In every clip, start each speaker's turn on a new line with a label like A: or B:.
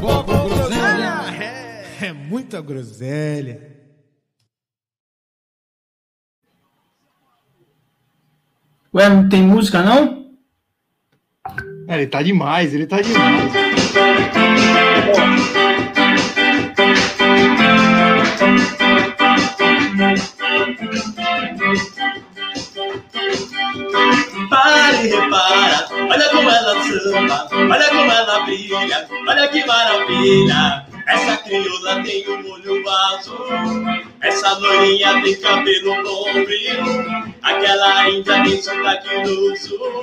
A: Com groselha. É, é muita groselha.
B: Ué, não tem música não?
C: É, ele tá demais, ele tá demais.
D: Para e repara, olha como ela samba, olha como ela brilha, olha que maravilha. Essa crioula tem um olho azul, essa loirinha tem cabelo bombril, aquela índia tem sotaque do sul,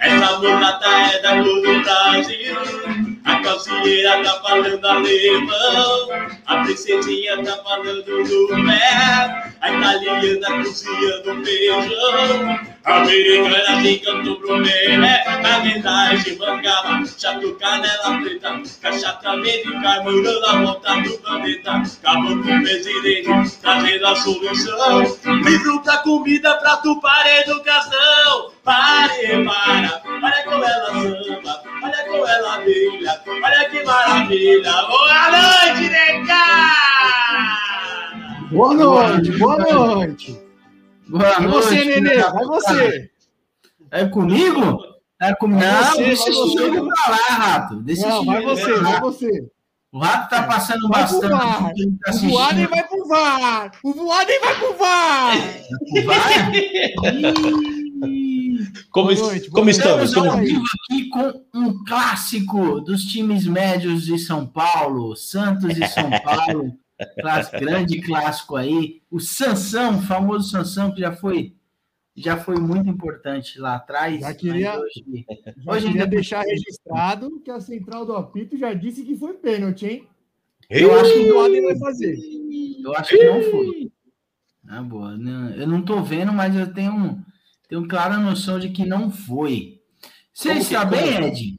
D: essa mulata é da cor do Brasil, a calcinheira tá falando alemão, a princesinha tá falando do pé, a italiana cozinhando feijão, a americana canto pro melé, na verdade mangaba, chato canela preta, cachaça americana, morando a volta do planeta, acabou com o presidente, trazendo a solução, livro pra comida, prato para educação, pare, para, olha como ela samba, olha como ela brilha, olha que maravilha, boa noite, nega!
C: Boa noite, boa noite.
B: Boa
C: Vai
B: noite.
C: você, Nenê, vai você.
B: É comigo? É comigo?
C: Vai
B: Não,
C: você,
B: deixa
C: vai você.
B: jogo pra lá, Rato. Deixa
C: Não, vai você, vai você.
B: O Rato tá passando
C: Vai pro
B: bastante.
C: VAR.
B: tá
C: O Voaden
B: assistindo.
C: vai pro VAR. O Voaden vai pro VAR.
E: Como,
C: Boa
E: es-
C: noite,
E: como estamos?
B: Estamos ao
E: Como-
B: vivo aqui com um clássico dos times médios de São Paulo, Santos e São Paulo, clássico, grande clássico aí. O Sansão, o famoso Sansão, que já foi, já foi muito importante lá atrás.
C: Já queria-
B: hoje-
C: Já
B: Hoje
C: queria
B: ainda-
C: deixar registrado que a central do apito já disse que foi pênalti, hein?
B: Eu acho que
C: O Voaden vai fazer.
B: Eu acho que não foi. Ah, boa. Não, eu não tô vendo, mas eu tenho, tenho clara noção de que não foi. Você
E: Como que-
B: está
E: como-
B: bem, Ed?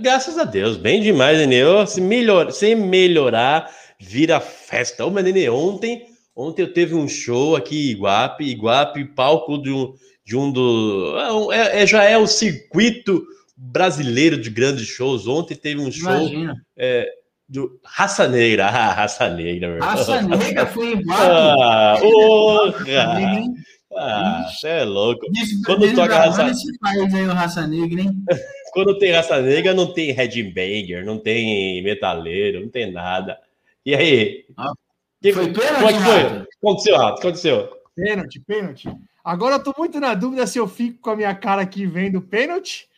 E: Graças a Deus, bem demais, Nenê. Se, melhor, se melhorar, vira festa. Ô, mas Nenê, ontem, ontem eu teve um show aqui em Iguape, Iguape, palco de um, de um do. é É, é- já é o circuito brasileiro de grandes shows. Ontem teve um show
B: Imagina.
E: do Raça Negra. Ah, Raça Negra.
B: Raça Negra foi embora.
E: Ah, porra! Ah, você é louco. Quando toca raça-
B: Esse país aí, o Raça Negra, hein?
E: Quando tem raça negra, não tem headbanger, não tem metaleiro, não tem nada. E aí?
B: Ah,
E: Que-
B: foi pênalti,
E: Como é que foi?
B: Rato?
E: O que aconteceu, Rato? Aconteceu?
C: Pênalti, pênalti. Agora eu tô muito na dúvida se eu fico com a minha cara aqui vendo pênalti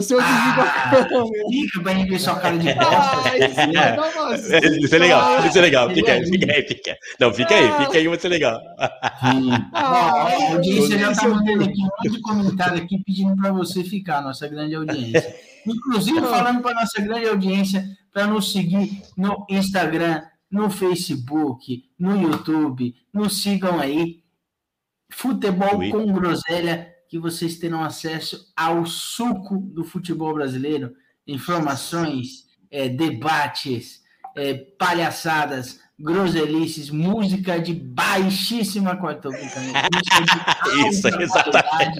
C: se eu desligo a
B: Ah,
C: câmera.
B: Fica pra gente ver sua cara de
C: Ah,
B: bosta.
C: isso uma
E: é legal, isso é legal. Fica aí,
B: Ah,
E: fica aí, fica aí. Não, fica aí, fica aí, vai ser legal.
B: Sim.
C: Ah,
B: Ó, a audiência já tá mandando aqui um monte de comentário aqui pedindo para você ficar, nossa grande audiência. Inclusive falando para nossa grande audiência para nos seguir no Instagram, no Facebook, no YouTube, nos sigam aí. Futebol
E: Twitter.
B: com groselha, que vocês terão acesso ao suco do futebol brasileiro, informações, eh, debates, eh, palhaçadas, groselices, música de baixíssima qualidade.
E: Isso, exatamente.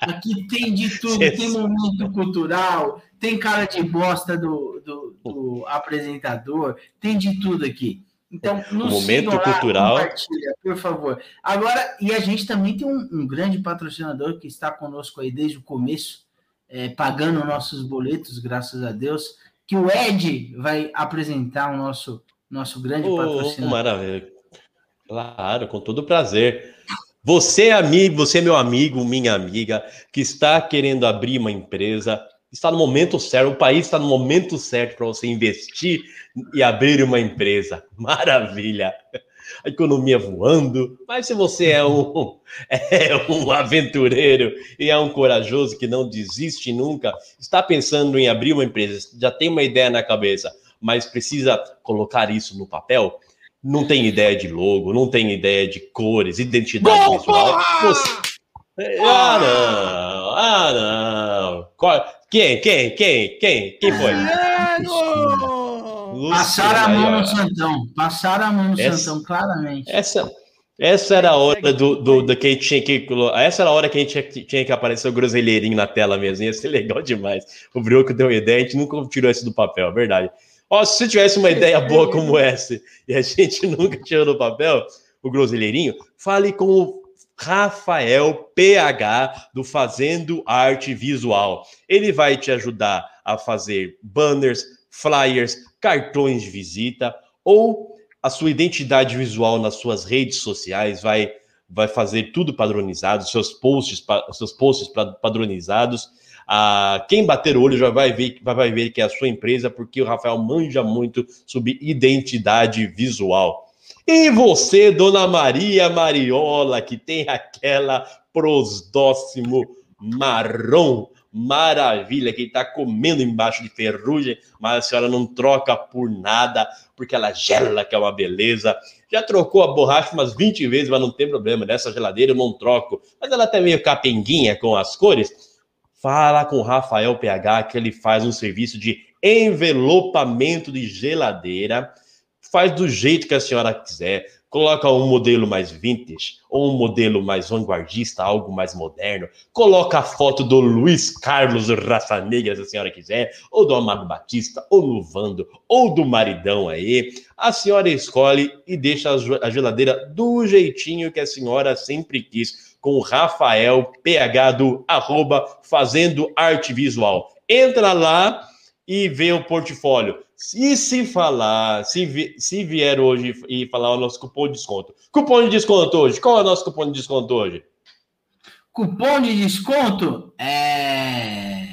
B: Aqui tem de tudo, tem momento cultural, tem cara de bosta do, do, do apresentador, tem de tudo aqui. Então, nos
E: Momento
B: sigam lá,
E: cultural.
B: compartilha, por favor. Agora, e a gente também tem um, um grande patrocinador que está conosco aí desde o começo, é, pagando nossos boletos, graças a Deus, que o Ed vai apresentar o nosso, nosso grande
E: Ô,
B: patrocinador.
E: maravilha. Claro, com todo prazer. Você, amigo, você, meu amigo, minha amiga, que está querendo abrir uma empresa, está no momento certo, o país está no momento certo para você investir e abrir uma empresa. Maravilha! a economia voando. Mas se você é um, é um aventureiro e é um corajoso que não desiste nunca, está pensando em abrir uma empresa, já tem uma ideia na cabeça, mas precisa colocar isso no papel, não tem ideia de logo, não tem ideia de cores, identidade
C: Gol,
E: visual. Você- Ah, não! Ah, não! Quem? Quem? Quem? Quem? Quem foi? Lúcio,
B: Passaram a mão no Santão. Passaram a mão no
E: Essa-
B: Santão, claramente.
E: Essa, essa era a hora do, do, do que a gente tinha que. Essa era a hora que a gente tinha, tinha que aparecer o groselheirinho na tela mesmo. Ia ser legal demais. O Brioco deu uma ideia, a gente nunca tirou isso do papel, é verdade. Ó, se você tivesse uma ideia boa como essa e a gente nunca tirou do papel, o groselheirinho, fale com o Rafael PH do Fazendo Arte Visual. Ele vai te ajudar a fazer banners, flyers, cartões de visita ou a sua identidade visual nas suas redes sociais, vai vai fazer tudo padronizado, seus posts, seus posts pa- padronizados. Ah, quem bater o olho já vai ver, vai ver que é a sua empresa, porque o Rafael manja muito sobre identidade visual. E você, Dona Maria Mariola, que tem aquela prosdóximo marrom, maravilha, que está comendo embaixo de ferrugem, mas a senhora não troca por nada, porque ela gela, que é uma beleza. Já trocou a borracha umas 20 vezes, mas não tem problema. Nessa geladeira eu não troco. Mas ela tá meio capenguinha com as cores. Fala com o Rafael PH que ele faz um serviço de envelopamento de geladeira. Faz do jeito que a senhora quiser. Coloca um modelo mais vintage ou um modelo mais vanguardista, algo mais moderno. Coloca a foto do Luiz Carlos Raça Negra, se a senhora quiser, ou do Amado Batista, ou do Vando, ou do Maridão aí. A senhora escolhe e deixa a ge- a geladeira do jeitinho que a senhora sempre quis, com o Rafael PH do arroba Fazendo Arte Visual. Entra lá e vê o portfólio. E se falar, se, vi- se vier hoje e falar o nosso cupom de desconto. Cupom de desconto hoje. Qual é o nosso cupom de desconto hoje?
B: Cupom de desconto? É.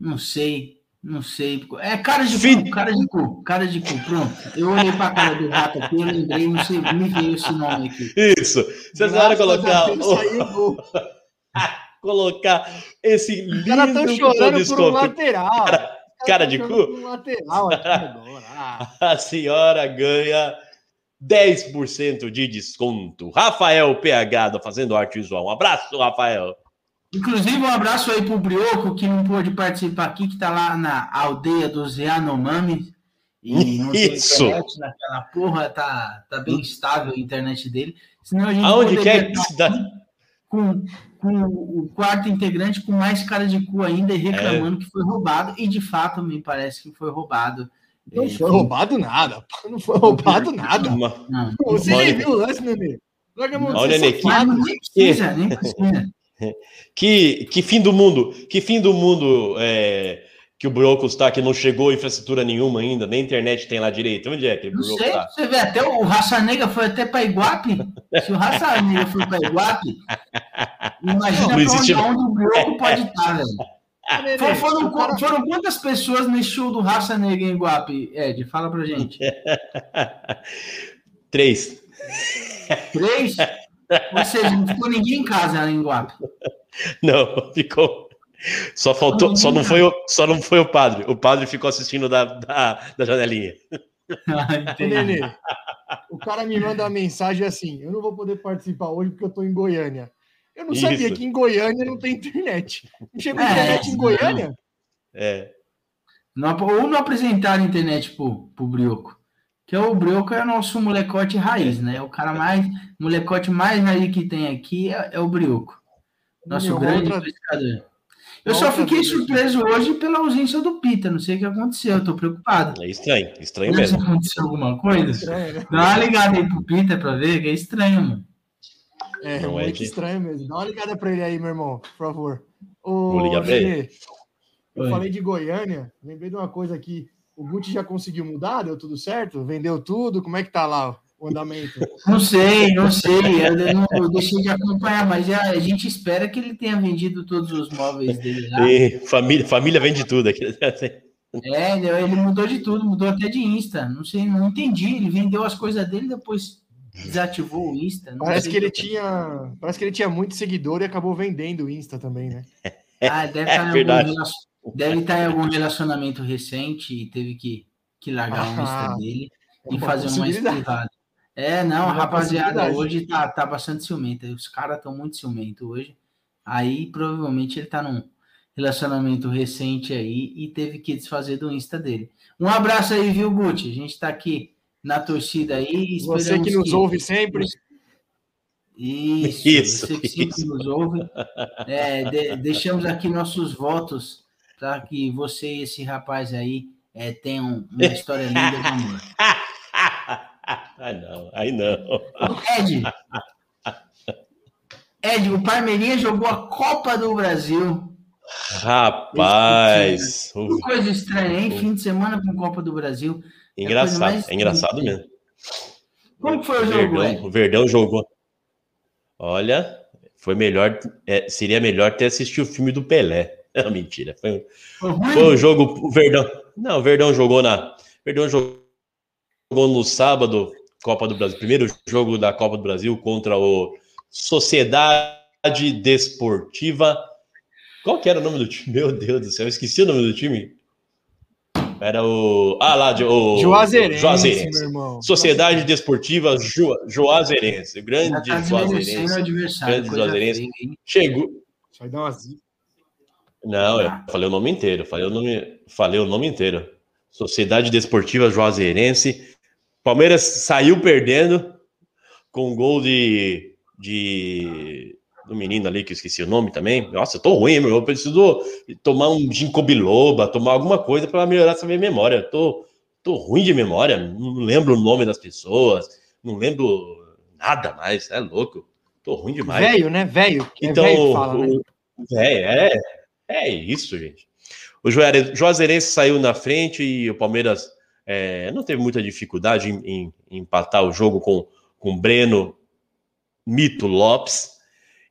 B: Não sei. Não sei. É cara de
E: Fi-
B: cu, cara de cu, cara de cu. Pronto. Eu olhei pra cara do rato aqui, eu lembrei, não sei, me veio esse nome aqui.
E: Isso. A senhora colocar,
C: Isso aí, gol.
E: colocar esse
C: Os caras estão
E: lindo cupom de
C: chorando por um
E: desconto,
C: lateral.
E: Cara- cara de cu?
C: por lateral aqui agora. Ah,
E: a senhora ganha 10% de desconto. Rafael PH do Fazendo Arte Visual. Um abraço, Rafael.
B: Inclusive, um abraço aí pro Brioco, que não pôde participar aqui, que tá lá na aldeia dos Yanomami. E não tem
E: Isso.
B: internet naquela porra, tá, tá bem estável a internet dele. Senão a gente
E: Aonde quer que
B: tá
E: cidade?
B: com, com o quarto integrante com mais cara de cu ainda e
E: É.
B: reclamando que foi roubado. E de fato, me parece que foi roubado.
C: Não
B: É,
C: foi roubado nada. Não foi roubado nada.
E: Uma-
B: Não,
C: Você
E: Olha-
C: nem viu o lance, Nenê?
E: Olha, Nenê, que-
C: safado.
B: nem precisa, nem precisa.
E: Que, que fim do mundo, que fim do mundo é, que o Brocos tá, que não chegou infraestrutura nenhuma ainda, nem internet tem lá direito. Onde é que o
B: sei,
E: tá?
B: você vê, até o Raça Negra foi até para Iguape. Se o Raça Negra foi para Iguape, imagina
E: Não
B: onde,
E: existe-
B: onde o Brioco pode estar, velho.
C: Nenê,
B: Foram, foram,
C: o cara-
B: foram quantas pessoas nesse show do Raça Negra em Iguape, Ed? Fala pra gente.
E: Três.
B: Três? Ou seja, não ficou ninguém em casa lá em Iguape.
E: Não, ficou. Só faltou, só não foi o, só não foi o padre. O padre ficou assistindo da, da, da janelinha.
B: Ah.
C: Nenê, o cara me manda uma mensagem assim: eu não vou poder participar hoje porque eu tô em Goiânia. Eu não sabia
E: Isso.
C: que em Goiânia não tem internet. Não chegou
B: É,
C: internet em. Goiânia?
E: É.
B: Não ou não apresentaram a internet pro, pro Brioco. Que o Brioco é o nosso molecote raiz, né? O cara mais, molecote mais raiz que tem aqui é, é o Brioco. Nosso
C: Uma
B: grande
C: outra-
B: pescador. Eu só fiquei surpreso hoje pela ausência do Pita. Não sei o que aconteceu, eu tô preocupado.
E: É estranho, estranho mesmo.
B: aconteceu alguma coisa?
C: Estranho, né?
B: Dá uma ligada aí pro Pita pra ver, que é estranho, mano.
C: É,
E: Não é
C: muito
E: de-
C: estranho mesmo. Dá uma ligada pra ele aí, meu irmão, por favor. Ô,
E: Vou ligar pra ele.
C: Eu
B: Oi.
C: falei de Goiânia, lembrei de uma coisa aqui. O Gucci já conseguiu mudar? Deu tudo certo? Vendeu tudo? Como é que tá lá o andamento?
B: Não sei, não sei. Eu, não, eu deixei de acompanhar, mas a, a gente espera que ele tenha vendido todos os móveis dele lá.
E: E família, família vende tudo aqui.
B: É, ele mudou de tudo, mudou até de Insta. Não sei, não entendi. Ele vendeu as coisas dele depois desativou o Insta. não
C: Parece que ele tinha. Parece que ele tinha muito seguidor e acabou vendendo o Insta também, né?
B: Ah, deve
E: É
B: estar em
E: verdade.
B: algum relacion- deve estar em algum relacionamento recente e teve que, que largar o Insta
C: Ah,
B: dele
C: é
B: e fazer um mais privado. É, não, a rapaziada hoje tá, tá bastante ciumenta. Os caras estão muito ciumentos hoje. Aí provavelmente ele tá num relacionamento recente aí e teve que desfazer do Insta dele. Um abraço aí, viu, Guti? A gente tá aqui na torcida aí.
C: Você que nos ouve sempre.
B: Isso,
E: Isso,
B: você que sempre
E: isso.
B: nos ouve. É, de- deixamos aqui nossos votos para que você e esse rapaz aí é, tenham uma história linda de amor.
E: Ai, não, aí não.
B: Ed, Ed, o Parmeirinha jogou a Copa do Brasil.
E: Rapaz, o-
B: Que coisa estranha, hein? Fim de semana com Copa do Brasil.
E: engraçado,
B: mais
E: é engraçado mesmo.
B: Como que foi o jogo,
E: Verdão,
B: Ed?
E: o Verdão jogou. Olha, foi melhor, é, seria melhor ter assistido o filme do Pelé. Não, mentira. Foi,
B: ruim?
E: foi o jogo, o Verdão. Não, o Verdão jogou na. Verdão jogou no sábado, Copa do Brasil. Primeiro jogo da Copa do Brasil contra o Sociedade Desportiva. Qual que era o nome do time? Meu Deus do céu, eu esqueci o nome do time. Era o. Ah, lá, o.
C: Juazeirense,
E: Juazeirense.
C: meu irmão.
E: Sociedade Desportiva Ju, Juazeirense. Grande
B: tá
E: Juazeirense.
B: adversário.
E: Grande Juazeirense. Chegou.
C: Vai dar uma zica.
E: Não, eu falei o nome inteiro. Falei o nome, falei o nome inteiro. Sociedade Desportiva Juazeirense. Palmeiras saiu perdendo com um gol de, de do menino ali que eu esqueci o nome também. Nossa, eu tô ruim, meu. Eu preciso tomar um ginkgo biloba, tomar alguma coisa para melhorar essa minha memória. Eu tô, tô ruim de memória, não lembro o nome das pessoas, não lembro nada mais. É louco. Tô ruim demais.
C: Velho, né? Velho. É
E: Então,
C: velho que fala, né?
E: é, é, é isso, gente. O Juazeirense saiu na frente e o Palmeiras é, não teve muita dificuldade em, em- em empatar o jogo com com Breno Mito Lopes.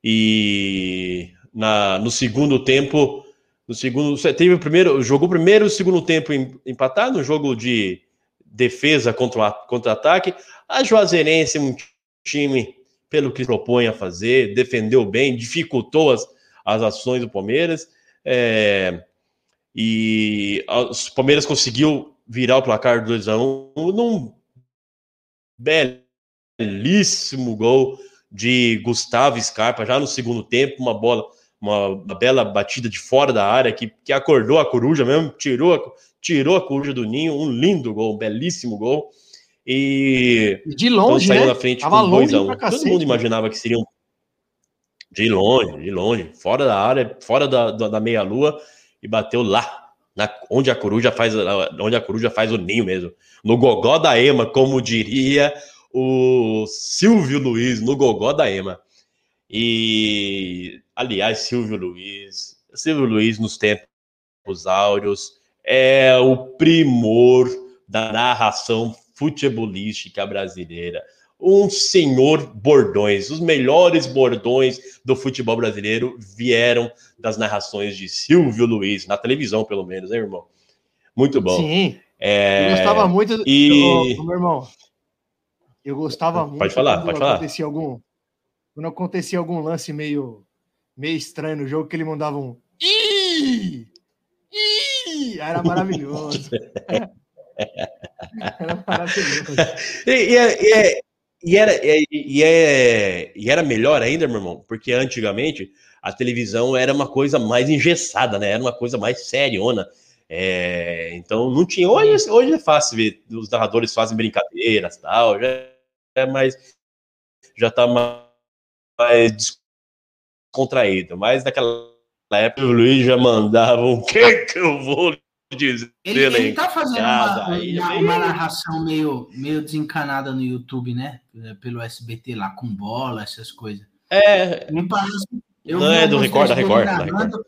E: E na, no segundo tempo, no segundo, teve o primeiro, jogou o primeiro e o segundo tempo em- empatado, no jogo de defesa contra o contra-ataque. A Juazeirense, um time pelo que propõe a fazer, defendeu bem, dificultou as, as ações do Palmeiras. é, e o Palmeiras conseguiu virar o placar 2 a 1 num belíssimo gol de Gustavo Scarpa, já no segundo tempo, uma bola, uma, bela batida de fora da área que, que acordou a coruja mesmo, tirou a, tirou a coruja do ninho, um lindo gol, um belíssimo gol. E
C: De
E: então
C: longe,
E: saiu
C: né?
E: na frente
C: Tava
E: com 2
C: longe
E: a 1
C: pra
E: Todo mundo
C: né?
E: imaginava que seriam de longe, de longe, fora da área, fora da, da, da meia-lua, e bateu lá, na, onde a coruja faz onde a coruja faz o ninho mesmo. No gogó da Ema, como diria o Silvio Luiz, no gogó da Ema. E, aliás, Silvio Luiz, Silvio Luiz nos tempos áureos é o primor da narração futebolística brasileira. Um senhor bordões, os melhores bordões do futebol brasileiro vieram das narrações de Silvio Luiz, na televisão, pelo menos, né, irmão? Muito bom.
C: Sim.
E: É,
C: Eu gostava muito. do-
E: e-
C: ô, meu irmão. Eu gostava muito.
E: Pode falar, pode falar.
C: Acontecia algum, quando acontecia algum lance meio, meio estranho no jogo, que ele mandava um. Ih! Ih! Era maravilhoso. Era maravilhoso.
E: E, e é- e é- e era, e, e é- e era melhor ainda, meu irmão, porque antigamente a televisão era uma coisa mais engessada, né? Era uma coisa mais seriona. É, então não tinha. Hoje, hoje é fácil ver, os narradores fazem brincadeiras tal, já é mais. Já tá mais descontraído. Mas naquela época o Luiz já mandava o que que eu vou dizer
B: Ele, ele tá fazendo
E: casa?
B: uma,
E: Aí,
B: uma- uma narração meio, meio desencanada no YouTube, né? Pelo SBT lá, com bola, essas coisas.
E: É,
B: Me parece. eu
E: Não é do Record, da
B: dele
E: Record, da
B: narrando,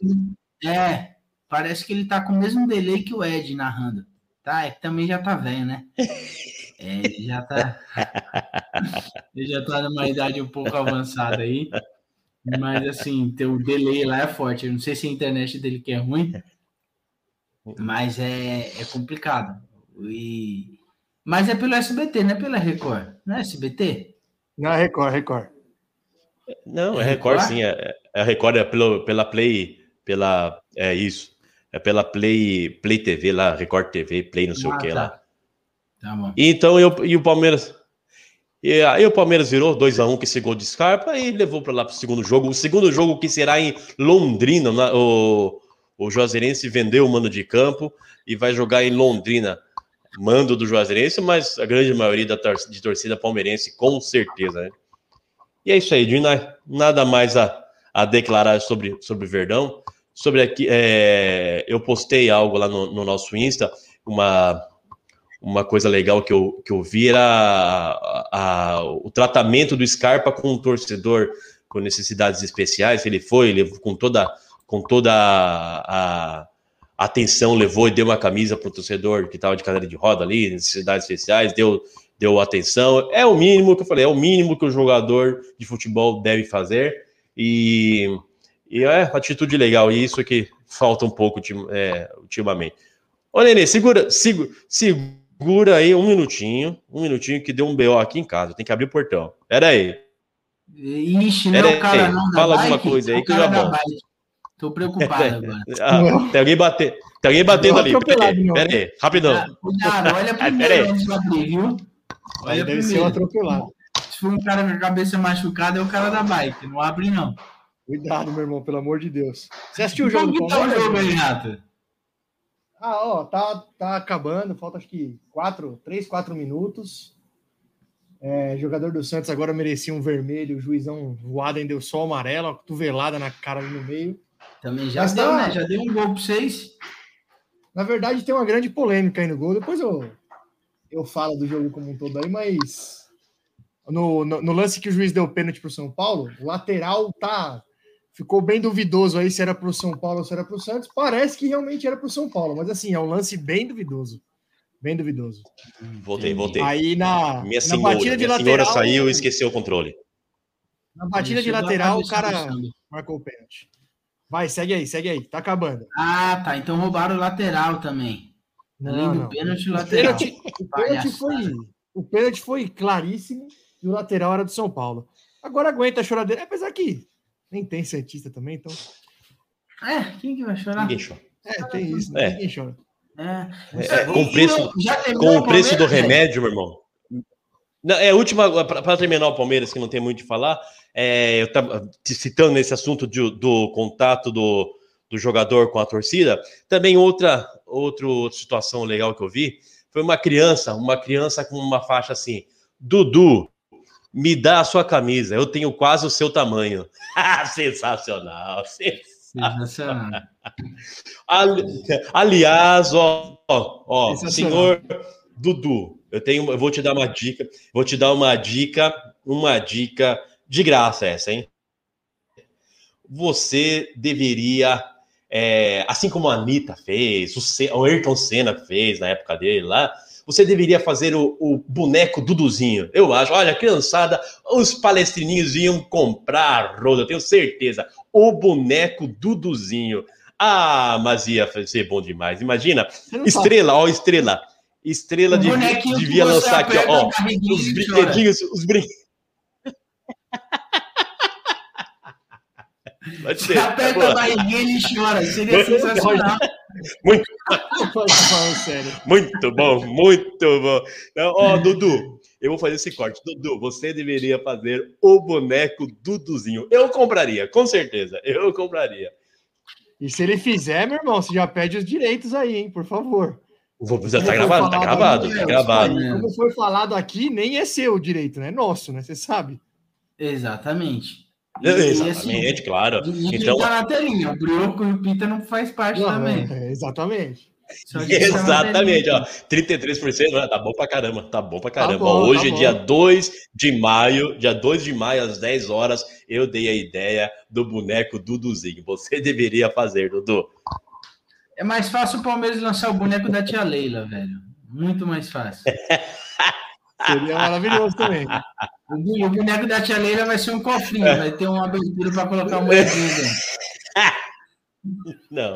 B: É, parece que ele tá com o mesmo delay que o Ed narrando. Tá, é que também já tá velho, né? É, ele já tá. ele já tá numa idade um pouco avançada aí. Mas assim, ter o delay lá é forte. Eu não sei se a internet dele que é ruim. Mas é, é complicado. E... Mas é pelo SBT, não é pela Record. Não é SBT?
C: Não, é Record, Record.
E: Não, é
B: É
E: Record,
B: Record?
E: sim. É, é a Record é pelo, pela Play. Pela. É isso. É pela Play, Play TV lá, Record TV, Play não sei o
B: Ah,
E: que
B: tá.
E: lá.
B: Tá bom.
E: E então eu, e o Palmeiras. E aí o Palmeiras virou 2x1 com esse gol de Scarpa e levou para lá para o segundo jogo. O segundo jogo que será em Londrina. na- o, o Juazeirense vendeu o mando de campo e vai jogar em Londrina. Mando do Juazeirense, mas a grande maioria da tor de torcida palmeirense, com certeza, né? E é isso aí, Dina. Nada mais a, a declarar sobre, sobre o Verdão. Sobre aqui, é, eu postei algo lá no, no nosso Insta, uma, uma coisa legal que eu, que eu vi era a- a- o tratamento do Scarpa com um torcedor com necessidades especiais. Ele foi, ele com toda, com toda a, a atenção, levou e deu uma camisa para o torcedor que estava de cadeira de roda ali, necessidades especiais, deu, deu atenção. É o mínimo que eu falei, é o mínimo que o jogador de futebol deve fazer. E, e é atitude legal, e isso que falta um pouco é, ultimamente. Ô, Nenê, segura, segura, segura aí um minutinho, um minutinho que deu um BO aqui em casa, tem que abrir o portão. Pera aí.
B: Ixi, não
E: Pera
B: o cara
E: aí,
B: não da
E: fala
B: bike,
E: alguma coisa aí que eu
B: cara
E: já volto.
B: bike. Tô preocupado agora.
E: Ah, tem alguém batendo, tem alguém batendo ali. Pera aí, pera aí, rapidão.
B: Ah, Cuidado, olha primeiro antes de abrir, viu?
C: Aí
B: Olha
C: deve ser um
B: primeiro.
C: atropelado.
B: Se for um cara com a cabeça machucada, é o cara da bike. Não abre, não.
C: Cuidado, meu irmão, pelo amor de Deus. Você assistiu o jogo
B: Como
C: do
B: que tá o jogo aí, Rato?
C: Ah, ó, tá, tá acabando, falta acho que 4, 3, 4 minutos. É, jogador do Santos agora merecia um vermelho, o juizão, o Adem deu só o amarelo, uma cotovelada na cara ali no meio.
B: Também já
C: Mas
B: deu,
C: tá-
B: né? Já deu um gol pra vocês.
C: Na verdade, tem uma grande polêmica aí no gol. Depois eu, eu falo do jogo como um todo aí, mas no, no, no lance que o juiz deu pênalti pro São Paulo, o lateral tá. Ficou bem duvidoso aí se era pro São Paulo ou se era pro Santos. Parece que realmente era pro São Paulo, mas assim, é um lance bem duvidoso. Bem duvidoso.
E: Voltei, voltei.
C: Aí na,
E: Minha
C: na
E: senhora,
C: batida de
E: minha senhora
C: lateral.
E: saiu e esqueceu o controle.
C: Na batida de lateral, o cara marcou o pênalti. Vai, segue aí, segue aí. Tá acabando.
B: Ah, tá. Então roubaram o lateral também. Além
C: Não,
B: do
C: não.
B: pênalti,
C: O
B: lateral.
C: pênalti, o pênalti foi, o pênalti foi claríssimo e o lateral era do São Paulo. Agora aguenta a choradeira, apesar que nem tem Santista também, então.
B: É, quem que vai chorar?
E: Ninguém chora.
C: É, tem isso, né?
E: É.
C: Ninguém chora.
B: É.
E: É, com o preço, com o preço do remédio, meu irmão. Não, é, a última, para terminar o Palmeiras, que não tem muito o que falar, é, eu estava te citando nesse assunto de- do contato do, do jogador com a torcida, também outra, outra situação legal que eu vi foi uma criança, uma criança com uma faixa assim, Dudu, me dá a sua camisa, eu tenho quase o seu tamanho. Sensacional, sensacional. Ali- Aliás, ó, ó, ó, senhor Dudu, eu tenho, eu vou te dar uma dica, vou te dar uma dica, uma dica de graça essa, hein? Você deveria, é, assim como a Anitta fez, o, o Ayrton Senna fez na época dele lá, você deveria fazer o, o boneco Duduzinho. Eu acho, olha, criançada, os palestrininhos iam comprar roda, eu tenho certeza. O boneco Duduzinho. Ah, mas ia ser bom demais. Imagina, estrela, ó, estrela. Estrela
B: O
E: devia, lançar aqui, ó, os
B: e
E: brinquedinhos, os brinquedos. Vai ser.
B: Aperta a barriguinha e ele chora. Seria sensacional.
C: Sério.
E: Muito bom, muito bom. Então, ó, Dudu, eu vou fazer esse corte. Dudu, você deveria fazer o boneco Duduzinho. Eu compraria, com certeza. Eu compraria.
C: E se ele fizer, meu irmão, você já pede os direitos aí, hein? Por favor.
E: Tá
C: foi
E: gravado, tá
C: falado
E: gravado,
B: aí,
E: tá
B: é,
E: gravado.
C: Como foi falado aqui, nem é seu direito, né? É nosso, né? Você sabe.
B: Exatamente. E- e, assim,
E: Exatamente, claro.
B: E
E: Então,
B: tá na telinha. O Brioco e o Pita não faz parte
C: Não,
B: também.
C: é, exatamente.
B: Tá na
E: Exatamente,
B: telinha.
E: ó. 33%, né? tá bom pra caramba, tá bom pra caramba.
C: bom,
E: Ó, Hoje,
C: tá bom.
E: dia 2 de maio, dia 2 de maio, às 10 horas, eu dei a ideia do boneco Duduzinho. Você deveria fazer, Dudu.
B: É mais fácil o Palmeiras lançar o boneco da tia Leila, velho. Muito mais fácil.
C: Seria maravilhoso também.
B: O boneco da tia Leila vai ser um cofrinho, vai ter uma abertura para colocar o moedinho dentro.
E: Não.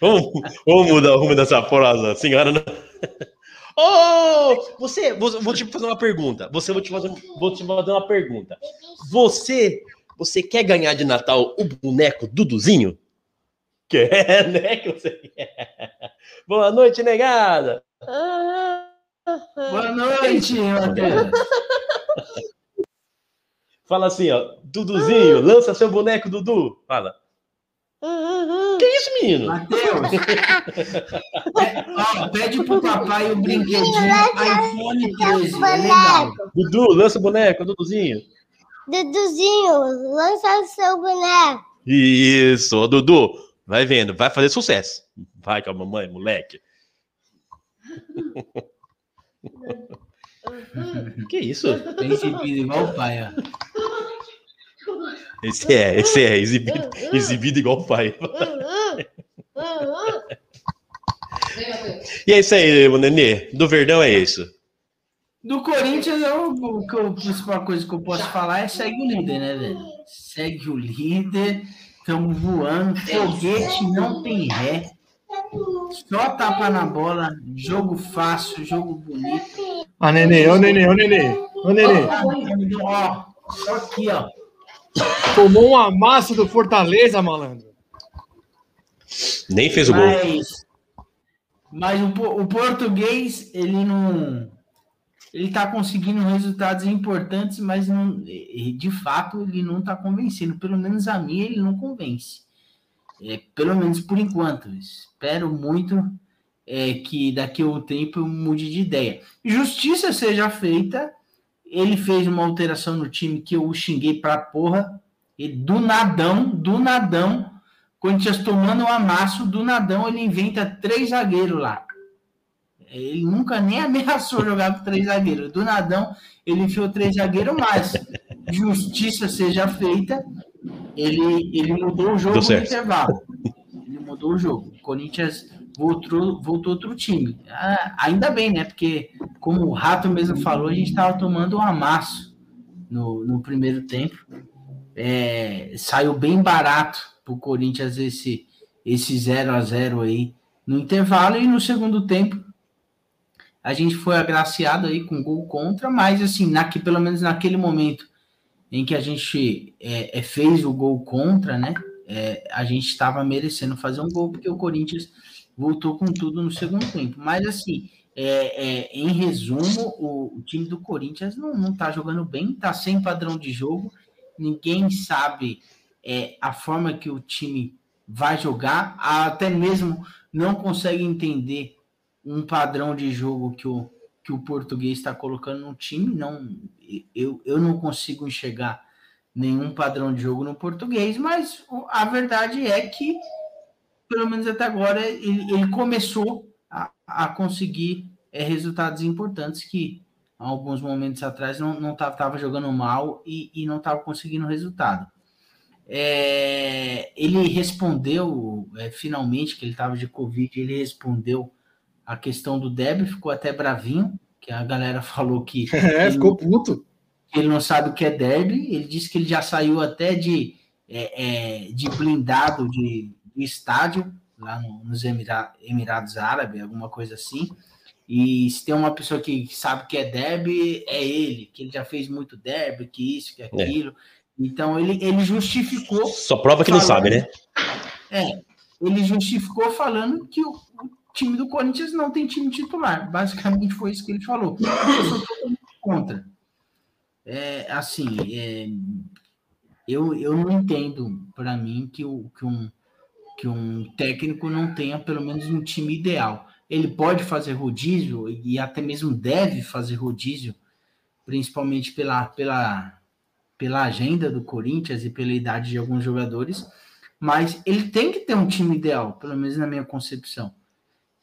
E: vamos, vamos mudar o rumo dessa prosa, senhora. Não. Oh, você, vou, vou te fazer uma pergunta. Você vou te fazer, vou te fazer uma pergunta. Você, você quer ganhar de Natal o boneco Duduzinho? Quer, né? Que você quer. Boa noite, negada.
B: Boa noite, Matheus.
E: Fala assim, ó, Duduzinho, lança seu boneco, Dudu. Fala. Que isso, menino?
B: Matheus. É, pede pro papai o brinquedinho iPhone 13. É legal.
E: Dudu, lança o boneco, Duduzinho.
F: Duduzinho, lança o seu boneco.
E: Isso, Dudu, vai vendo, vai fazer sucesso. Vai com a mamãe, moleque. que isso?
B: Tem exibido igual o pai, ó.
E: Esse é, esse é, exibido, exibido igual o pai. E é isso aí, Nenê. Do Verdão é isso.
B: Do Corinthians, eu, o que eu- a principal coisa que eu posso falar é segue o líder, né, velho? Segue o líder, estamos voando, foguete não tem ré. Só tapa na bola, jogo fácil, jogo bonito.
C: Ah, Nenê, ô Nenê, ô Nenê, ô Nenê.
B: Ó, só aqui, ó.
C: Tomou um amasso do Fortaleza, malandro.
E: Nem fez o gol.
B: Mas, mas o, o português, ele não. Ele tá conseguindo resultados importantes, mas não, de fato ele não tá convencendo. Pelo menos a mim ele não convence. É, pelo menos por enquanto. Espero muito é, que daqui a um tempo eu mude de ideia. Justiça seja feita. Ele fez uma alteração no time que eu o xinguei pra porra. E do nadão, do nadão, Corinthians tomando um amasso, do nadão ele inventa três zagueiros lá. Ele nunca nem ameaçou jogar com três zagueiros. Do nadão ele enfiou três zagueiros, mas justiça seja feita, ele, ele mudou o jogo no intervalo. Ele mudou o jogo. O Corinthians voltou, voltou outro time. Ah, ainda bem, né? Porque, como o Rato mesmo falou, a gente estava tomando um amasso no, no primeiro tempo. É, saiu bem barato para o Corinthians esse, esse 0 a 0 aí no intervalo e no segundo tempo a gente foi agraciado aí com gol contra, mas assim, naque, pelo menos naquele momento em que a gente é, é, fez o gol contra, né? é, a gente estava merecendo fazer um gol, porque o Corinthians voltou com tudo no segundo tempo. Mas assim, é, é, em resumo, o, o time do Corinthians não, não tá jogando bem, tá sem padrão de jogo, ninguém sabe é, a forma que o time vai jogar, até mesmo não consegue entender um padrão de jogo que o, que o português está colocando no time. Não, eu, eu não consigo enxergar nenhum padrão de jogo no português, mas a verdade é que, pelo menos até agora, ele, ele começou a, a conseguir é, resultados importantes que há alguns momentos atrás não estava jogando mal e, e não estava conseguindo resultado. É, ele respondeu é, finalmente que ele estava de Covid, ele respondeu a questão do Deb, ficou até bravinho, que a galera falou que
C: É, ficou puto.
B: ele não sabe o que é derby. Ele disse que ele já saiu até de, é, é, de blindado de, de estádio lá no, nos Emira- Emirados Árabes, alguma coisa assim. E se tem uma pessoa que sabe o que é derby, é ele, que ele já fez muito derby, que isso, que aquilo. Então ele, ele justificou
E: Só prova que não sabe, né?
B: é, ele justificou falando que o time do Corinthians não tem time titular. Basicamente foi isso que ele falou. Eu sou totalmente contra. É, assim, é, eu, eu não entendo, para mim, que, o, que, um, que um técnico não tenha pelo menos um time ideal. Ele pode fazer rodízio e até mesmo deve fazer rodízio, principalmente pela, pela, pela agenda do Corinthians e pela idade de alguns jogadores, mas ele tem que ter um time ideal, pelo menos na minha concepção.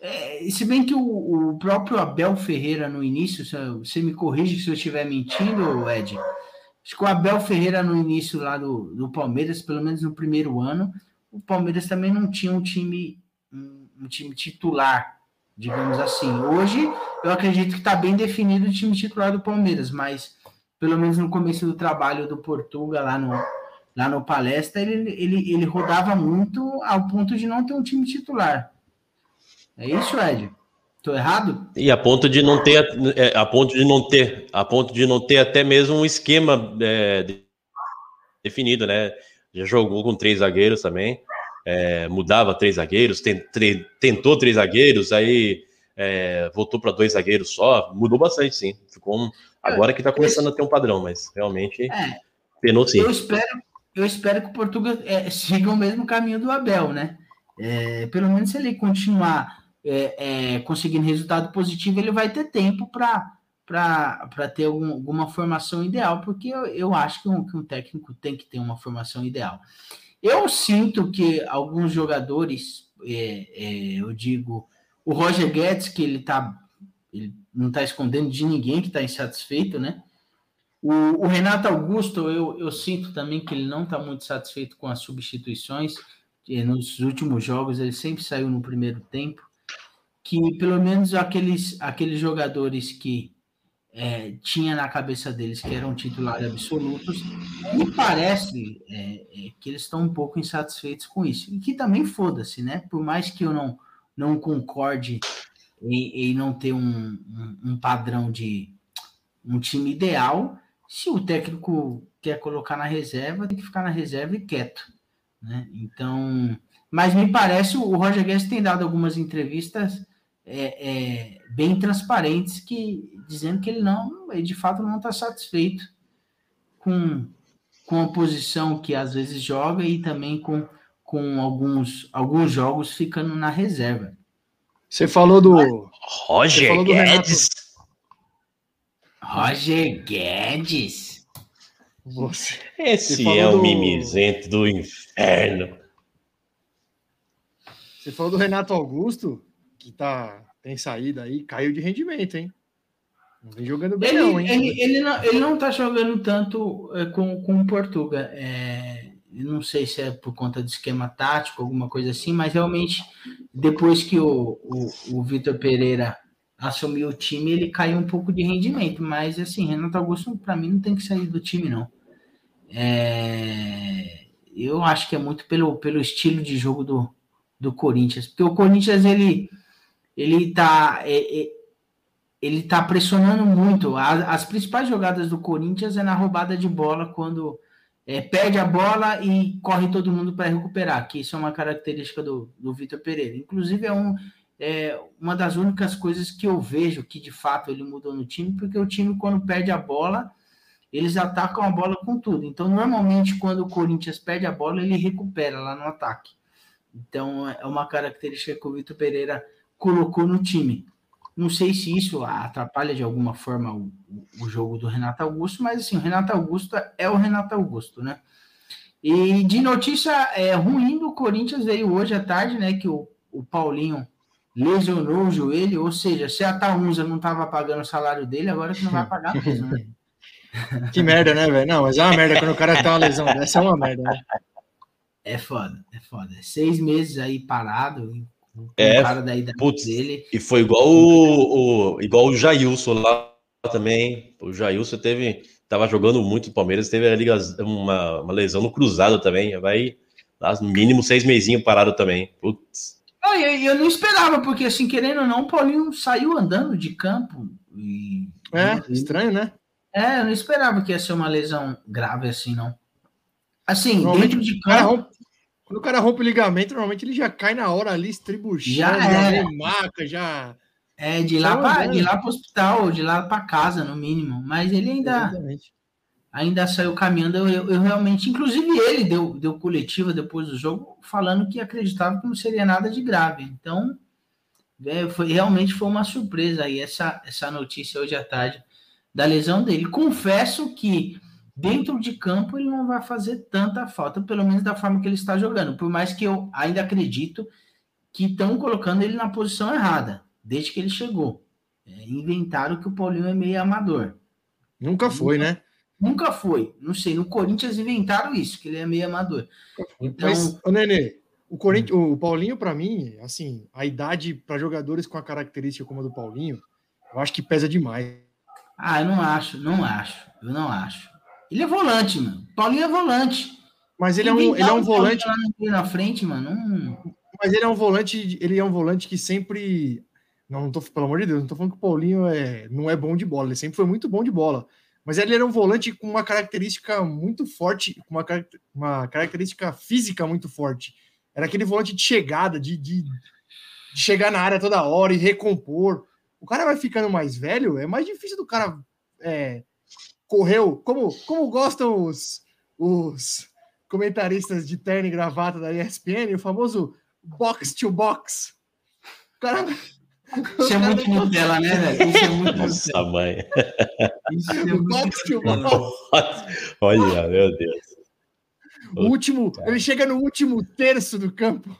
B: É, se bem que o, o, próprio Abel Ferreira no início, você me corrige se eu estiver mentindo, Ed. Acho que o Abel Ferreira no início lá do, do Palmeiras, pelo menos no primeiro ano, o Palmeiras também não tinha um time, um, um time titular, digamos assim. Hoje eu acredito que está bem definido o time titular do Palmeiras, mas pelo menos no começo do trabalho do Portuga lá no, lá no Palestra, ele, ele, ele rodava muito ao ponto de não ter um time titular. É isso, Ed? Tô errado?
E: E a ponto de não ter, é, a ponto de não ter, a ponto de não ter até mesmo um esquema é, definido, né? Já jogou com três zagueiros também, é, mudava três zagueiros, tentou três zagueiros, aí é, voltou para dois zagueiros só, mudou bastante, sim. Ficou um, agora que está começando a ter um padrão, mas realmente
B: é,
E: penou sim.
B: Eu espero, eu espero que o Portugal é, siga o mesmo caminho do Abel, né? É, pelo menos se ele continuar é, é, conseguindo resultado positivo, ele vai ter tempo para ter algum, alguma formação ideal, porque eu, eu acho que um, que um, técnico tem que ter uma formação ideal. Eu sinto que alguns jogadores, é, é eu digo, o Roger Guedes, que ele tá. Ele não está escondendo de ninguém que está insatisfeito, né? O, o, Renato Augusto, eu, eu sinto também que ele não está muito satisfeito com as substituições. Nos últimos jogos, ele sempre saiu no primeiro tempo que pelo menos aqueles, aqueles jogadores que é, tinha na cabeça deles que eram titulares absolutos, me parece é, é, que eles estão um pouco insatisfeitos com isso. E que também foda-se, né? Por mais que eu não, não concorde em, em não ter um, um, um, padrão de um time ideal, se o técnico quer colocar na reserva, tem que ficar na reserva e quieto. Né? Então, mas me parece o Roger Guedes tem dado algumas entrevistas é, é, bem transparentes que dizendo que ele não, ele de fato não está satisfeito com, com a posição que às vezes joga e também com, com alguns, alguns jogos ficando na reserva.
C: Você falou do
E: Roger falou do Guedes.
B: Roger Guedes.
E: Você, Esse Você é um do... mimizento do inferno.
C: Você falou do Renato Augusto? Que tá, tem saída aí, caiu de rendimento, hein? Não vem jogando bem,
B: ele,
C: não, hein?
B: Ele, ele, não, ele não tá jogando tanto é, com, com o Portuga. É, não sei se é por conta do esquema tático, alguma coisa assim, mas realmente, depois que o, o, o Vitor Pereira assumiu o time, ele caiu um pouco de rendimento. Mas, assim, Renato Augusto, para mim, não tem que sair do time, não. É, eu acho que é muito pelo, pelo estilo de jogo do, do Corinthians, porque o Corinthians, ele ele tá, é, é, ele tá pressionando muito. As, as, principais jogadas do Corinthians é na roubada de bola, quando é, perde a bola e corre todo mundo para recuperar, que isso é uma característica do, do Vitor Pereira. Inclusive, é, um, é uma das únicas coisas que eu vejo que de fato ele mudou no time, porque o time, quando perde a bola, eles atacam a bola com tudo. Então, normalmente, quando o Corinthians perde a bola, ele recupera lá no ataque. Então, é uma característica que o Vitor Pereira colocou no time. Não sei se isso atrapalha de alguma forma o, o jogo do Renato Augusto, mas assim, o Renato Augusto é o Renato Augusto, né? E de notícia é, ruim do Corinthians veio hoje à tarde, né? Que o, o Paulinho lesionou o joelho, ou seja, se a Taunza não estava pagando o salário dele, agora que não vai pagar mesmo, né?
C: Que merda, né, velho? Não, mas é uma merda quando o cara tem uma lesão essa é uma merda, né?
B: É foda, é foda. Seis meses aí parado,
E: é, cara da idade putz, dele. E foi igual o, o, igual o Jailson lá também. O Jailson teve. Tava jogando muito no Palmeiras, teve ali uma, uma lesão no cruzado também. Vai lá, no mínimo seis mesinhos parado também. Putz.
B: Ah, eu, eu, não esperava, porque assim, querendo ou não, o Paulinho saiu andando de campo. E,
C: é, e, estranho, né?
B: É, eu não esperava que ia ser uma lesão grave assim, não. Assim, dentro de campo.
C: Quando o cara rompe o ligamento, normalmente ele já cai na hora ali, estribuchando, já, é. maca, já.
B: É, de lá para de lá para o hospital, de lá para casa, no mínimo. Mas ele ainda ainda saiu caminhando. Eu, eu, eu, realmente, inclusive ele deu, deu coletiva depois do jogo, falando que acreditava que não seria nada de grave. Então, é, foi realmente foi uma surpresa aí essa essa notícia hoje à tarde da lesão dele. Confesso que dentro de campo ele não vai fazer tanta falta, pelo menos da forma que ele está jogando. Por mais que eu ainda acredito que estão colocando ele na posição errada, desde que ele chegou. É, inventaram que o Paulinho é meio amador.
C: Nunca foi,
B: nunca,
C: né?
B: Nunca foi. Não sei, no Corinthians inventaram isso, que ele é meio amador.
C: Então... Mas, ô Nenê, o, Corinthians, o Paulinho, para mim, assim, a idade para jogadores com a característica como a do Paulinho, eu acho que pesa demais.
B: Ah, eu não acho, não acho, eu não acho. Ele é volante, mano. Paulinho é volante.
C: Mas ele é um, ele é um volante,
B: na frente, mano. Hum.
C: mas ele é um volante, ele é um volante que sempre não, não tô, pelo amor de Deus, não tô falando que o Paulinho é, não é bom de bola, ele sempre foi muito bom de bola. Mas ele era um volante com uma característica muito forte, com uma, uma característica física muito forte. Era aquele volante de chegada, de, de, de chegar na área toda hora e recompor. O cara vai ficando mais velho, é mais difícil do cara é, correu. Como, como gostam os, os comentaristas de terno e gravata da ESPN, o famoso box to box. O cara,
B: Isso é muito Nutella, né, velho? Isso é muito.
E: Nossa, mãe.
B: Isso é muito
C: box to box.
E: Olha, meu Deus.
C: O último, ele chega no último terço do campo.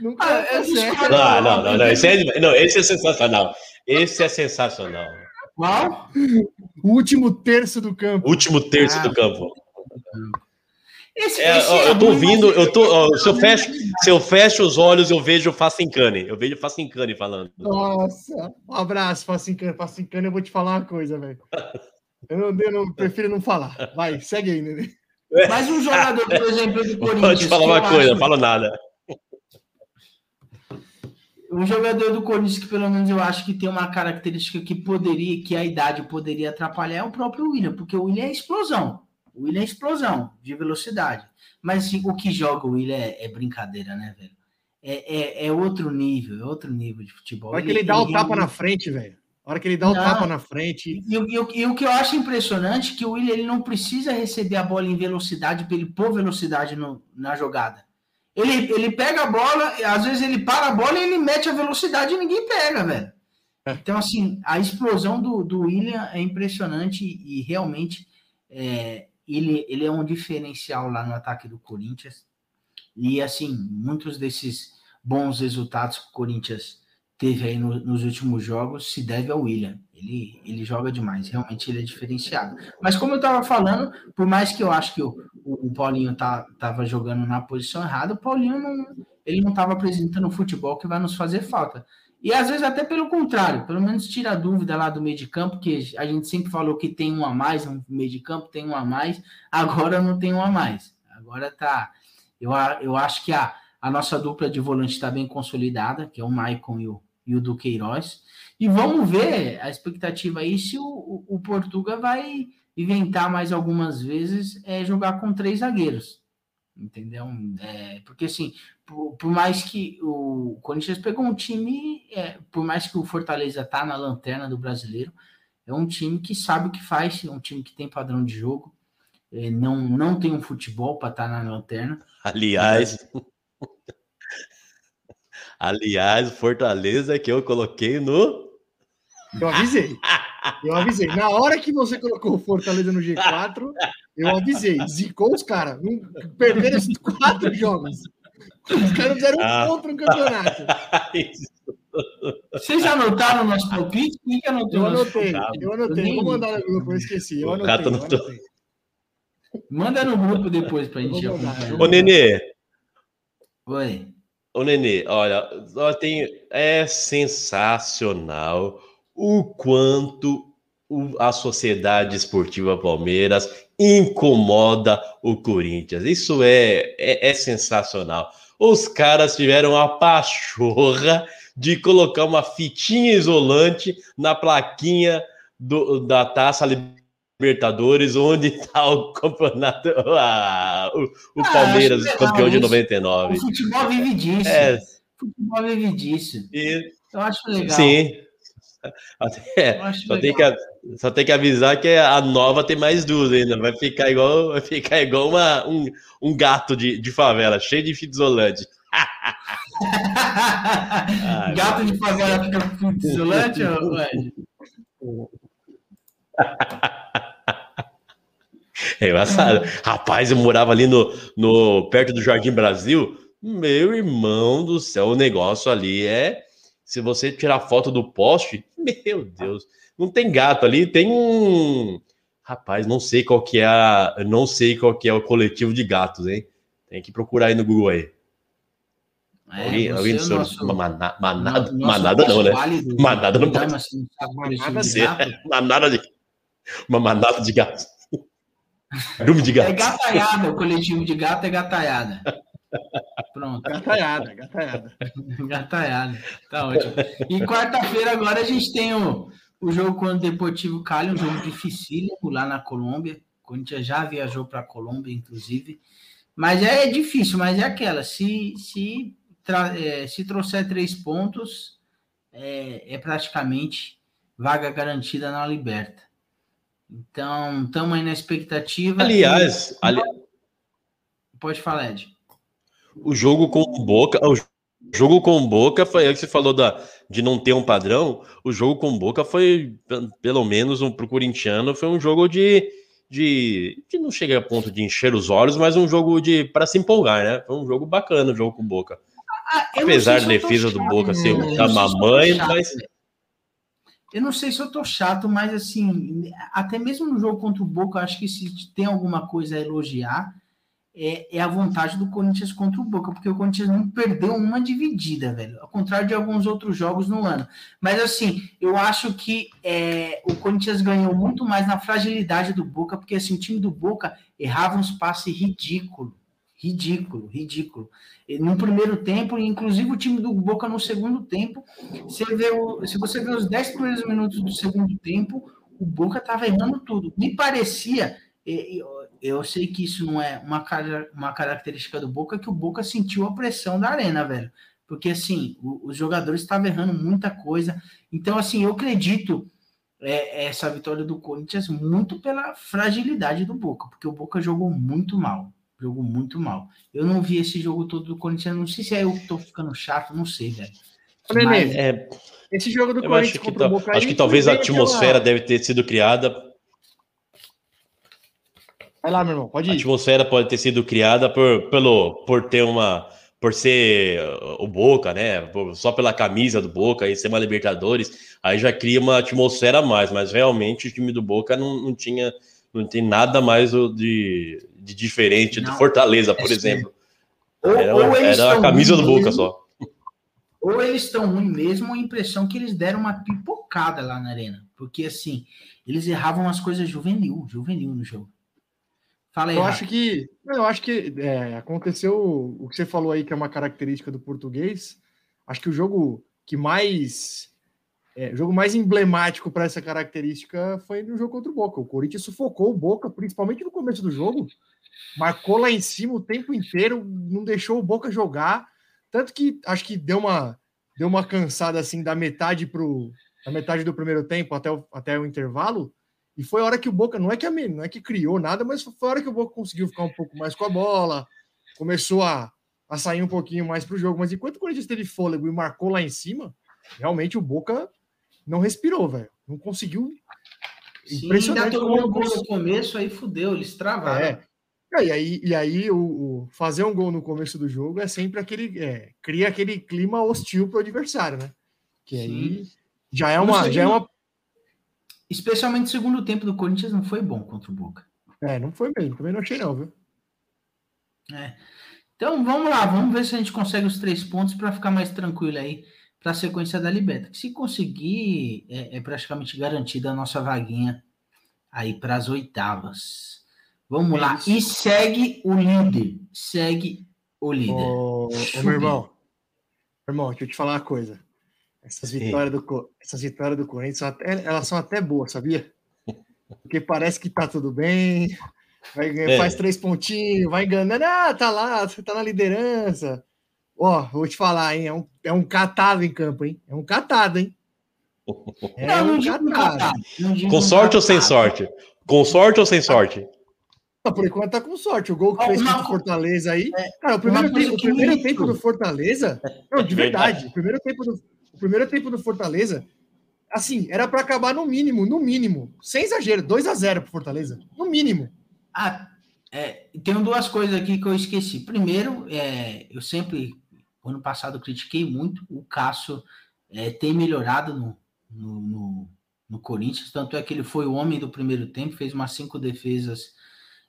C: Nunca
B: Ah,
C: tá
B: é
C: certo.
E: Não, não, não, não. Esse é, não, esse é sensacional. Esse é sensacional.
B: Qual?
C: O último terço do campo.
E: Último terço
B: Ah.
E: do campo.
B: Esse,
E: É,
B: esse
E: ó,
B: é
E: eu tô ouvindo, eu tô, ó, se, eu fecho, se eu fecho os olhos, eu vejo o Facincane. Eu vejo o Facincane falando.
C: Nossa, um abraço, Facincano. Facincano, eu vou te falar uma coisa, velho. Eu não, eu não prefiro não falar. Vai, segue aí, Nenê.
B: Mas um jogador, por exemplo, do Corinthians.
E: Vou te falar uma
B: eu
E: coisa, não
B: acho-
E: falo nada.
B: Um jogador do Corinthians que pelo menos eu acho que tem uma característica que poderia, que a idade poderia atrapalhar é o próprio William, porque o William é explosão. O William é explosão de velocidade. Mas assim, o que joga o William é, é brincadeira, né, velho? É, é, é outro nível, é outro nível de futebol.
C: A hora que ele dá o tapa na frente, velho. A hora que ele dá o
B: Não.
C: tapa na frente.
B: E, o- e e o que eu acho impressionante é que o William ele não precisa receber a bola em velocidade para ele pôr velocidade no- na jogada. Ele, ele pega a bola, às vezes ele para a bola e ele mete a velocidade e ninguém pega, velho. Então, assim, a explosão do, do William é impressionante e, e realmente é, ele, ele é um diferencial lá no ataque do Corinthians. E, assim, muitos desses bons resultados que o Corinthians teve aí no- nos últimos jogos se deve ao William. Ele, ele joga demais, realmente ele é diferenciado. Mas como eu estava falando, por mais que eu acho que o, o, o Paulinho tá, tava jogando na posição errada, o Paulinho não, ele não estava apresentando o futebol que vai nos fazer falta. E às vezes até pelo contrário, pelo menos tira a dúvida lá do meio de campo, que a gente sempre falou que tem um a mais, no meio de campo tem um a mais, agora não tem um a mais. Agora tá. Eu, eu acho que a, a nossa dupla de volante está bem consolidada, que é o Maicon e o, e o Duqueiroz. E vamos ver a expectativa aí se o, o, Portuga vai inventar mais algumas vezes é, jogar com três zagueiros. Entendeu? É, porque assim, por, por mais que o Corinthians pegou um time, é, por mais que o Fortaleza tá na lanterna do brasileiro, é um time que sabe o que faz, é um time que tem padrão de jogo, é, não, não tem um futebol para estar na lanterna.
E: Aliás. Aliás, Fortaleza que eu coloquei no.
C: Eu avisei. Eu avisei. Na hora que você colocou o Fortaleza no G4, eu avisei. Zicou os caras. Perderam os quatro jogos. Os caras fizeram um
E: Ah.
C: ponto no campeonato.
B: Vocês anotaram o nosso palpite? Quem que anotou
C: Eu anotei. Eu anotei. Vou mandar no grupo, eu esqueci. Eu anotei. Eu anotei.
B: Manda no grupo depois pra gente acompanhar.
E: Ô, Nenê,
B: Oi.
E: ô, Nenê, olha, tem, é sensacional o quanto a Sociedade Esportiva Palmeiras incomoda o Corinthians. Isso é, é, é sensacional. Os caras tiveram a pachorra de colocar uma fitinha isolante na plaquinha do- da Taça Libertadores, onde está o campeonato, ah, o, o
B: Ah,
E: Palmeiras,
B: legal
E: campeão de
B: isso.
E: 99.
B: O futebol vive disso.
E: É,
B: O futebol vive disso.
E: e-
B: Eu acho legal.
E: sim. Até- só, tem que, só tem que avisar que a nova tem mais duas ainda. Vai ficar igual, vai ficar igual uma, um, um gato de, de favela, cheio de fita isolante. Ai,
B: Gato de favela fica fita isolante?
E: É engraçado. Rapaz, eu morava ali no, no perto do Jardim Brasil. Meu irmão do céu, o negócio ali é. Se você tirar foto do poste, meu Deus, não tem gato ali, tem um. Rapaz, não sei qual que é a, não sei qual que é o coletivo de gatos, hein? Tem que procurar aí no Google aí.
B: É,
E: alguém,
B: você
E: alguém
B: é
E: do
B: nosso-
E: mana- manada, manada não, né? Manada não
B: cuidar,
E: pode
C: Manada
B: coletivo de gato.
E: Manada de, uma manada de gatos. Cardume de
B: É
E: gato.
B: gataiada, o coletivo de gato é gataiada. Pronto,
C: Gataiada, gataiada.
B: gataiada. Tá ótimo. E quarta-feira agora a gente tem o, o jogo contra o Deportivo Cali, um jogo dificílimo lá na Colômbia. O Corinthians já viajou para a Colômbia, inclusive. Mas é, difícil, mas é aquela. Se, se, tra- é, se trouxer três pontos, é, é praticamente vaga garantida na Liberta. Então, estamos aí na expectativa.
E: Aliás, ali-
B: Pode falar, Ed.
E: O jogo com o Boca, o jogo com o Boca foi, é que você falou da, de não ter um padrão, o jogo com o Boca foi, pe- pelo menos um, pro corintiano, foi um jogo de, de, de não chegar a ponto de encher os olhos, mas um jogo de para se empolgar, né? Foi um jogo bacana o jogo com o Boca.
B: Ah, não
E: Apesar da defesa do
B: chato,
E: Boca ser
B: né? se eu tô
E: mamãe,
B: chato,
E: mas.
B: Eu não sei se eu tô chato, mas assim, até mesmo no jogo contra o Boca, eu acho que se tem alguma coisa a elogiar, é, é a vontade do Corinthians contra o Boca, porque o Corinthians não perdeu uma dividida, velho. Ao contrário de alguns outros jogos no ano. Mas assim, eu acho que é, o Corinthians ganhou muito mais na fragilidade do Boca, porque assim, o time do Boca errava uns passes ridículos. Ridículo, ridículo. No primeiro tempo, inclusive o time do Boca no segundo tempo, você o- se você vê os 10 primeiros minutos do segundo tempo, o Boca estava errando tudo. Me parecia, eu, eu sei que isso não é uma, cara- uma característica do Boca, que o Boca sentiu a pressão da arena, velho. Porque assim, o- os jogadores estavam errando muita coisa. Então, assim, eu acredito é, essa vitória do Corinthians muito pela fragilidade do Boca, porque o Boca jogou muito mal. Jogou muito mal. Eu não vi esse jogo todo do Corinthians, não sei se é eu que tô ficando chato, não sei, velho. Mas-
E: é,
C: Esse jogo do Corinthians
E: acho que,
C: contra o
E: ta-
C: Boca
E: acho que talvez a atmosfera
C: aquela-
E: deve ter sido criada
C: Vai lá, meu irmão, pode
E: A
C: ir.
E: atmosfera pode ter sido criada por, pelo, por ter uma. Por ser uh, o Boca, né? Por- só pela camisa do Boca e ser uma Libertadores, aí já cria uma atmosfera a mais, mas realmente o time do Boca não, não tinha. Não tem nada mais de, de diferente do
B: Não.
E: Fortaleza, por
B: É,
E: exemplo.
B: Ou,
E: Era,
B: ou
E: era a camisa do Boca
B: mesmo,
E: só.
B: Ou eles estão ruins mesmo, ou a impressão que eles deram uma pipocada lá na arena. Porque assim, eles erravam as coisas juvenil, juvenil no jogo. Fala aí,
C: Eu
B: Rafa.
C: acho que, eu acho que é, aconteceu o que você falou aí, que é uma característica do português. Acho que o jogo que mais. é, o jogo mais emblemático para essa característica foi no jogo contra o Boca. O Corinthians sufocou o Boca, principalmente no começo do jogo, marcou lá em cima o tempo inteiro, não deixou o Boca jogar. Tanto que acho que deu uma, deu uma cansada assim da metade pro, da metade do primeiro tempo até o, até o intervalo. E foi a hora que o Boca, não é que, a- não é que criou nada, mas foi a hora que o Boca conseguiu ficar um pouco mais com a bola, começou a, a sair um pouquinho mais para o jogo. Mas enquanto o Corinthians teve fôlego e marcou lá em cima, realmente o Boca não respirou, velho. Não conseguiu.
B: Sim, ainda
C: Impressionante
B: tomou um gol no começo, aí fudeu, eles travaram.
C: É. E aí, e aí o, o fazer um gol no começo do jogo é sempre aquele. é, cria aquele clima hostil para o adversário, né? Que aí já é uma. Já é uma
B: Especialmente o segundo tempo do Corinthians não foi bom contra o Boca.
C: é, não foi mesmo, também não achei, não, viu?
B: Então vamos lá, vamos ver se a gente consegue os três pontos para ficar mais tranquilo aí para a sequência da Liberta. Que se conseguir, é, é praticamente garantida a nossa vaguinha aí para as oitavas. Vamos
C: É
B: lá.
C: isso.
B: E segue o líder. Segue o líder.
C: Ô, ô, meu irmão, irmão, deixa eu te falar uma coisa. Essas
E: Sim.
C: vitórias do, essas vitórias do Corinthians, são até- elas são até boas, sabia? Porque parece que tá tudo bem, vai, ganhar-
E: É.
C: faz três pontinhos, vai enganando, ah, tá lá, você tá na liderança. Ó, vou te falar, hein, é um, é um catado em campo, hein? É um catado, hein? É
B: não,
C: um catado.
B: catado,
E: Com sorte ou sem
B: catado.
E: sorte? Com sorte ou sem sorte?
C: Não, Por enquanto tá com sorte. O gol que fez contra o Fortaleza aí.
B: É,
C: Cara, o primeiro, tempo, o primeiro tempo do Fortaleza. Não, de
E: Verdade.
C: verdade. O primeiro tempo do, primeiro tempo do Fortaleza. Assim, era para acabar no mínimo, no mínimo. Sem exagero, 2 a 0 pro Fortaleza. No mínimo.
B: Ah, é, duas coisas aqui que eu esqueci. Primeiro, é, eu sempre, ano passado, critiquei muito o Cássio é, ter melhorado no, no, no, no Corinthians, tanto é que ele foi o homem do primeiro tempo, fez umas cinco defesas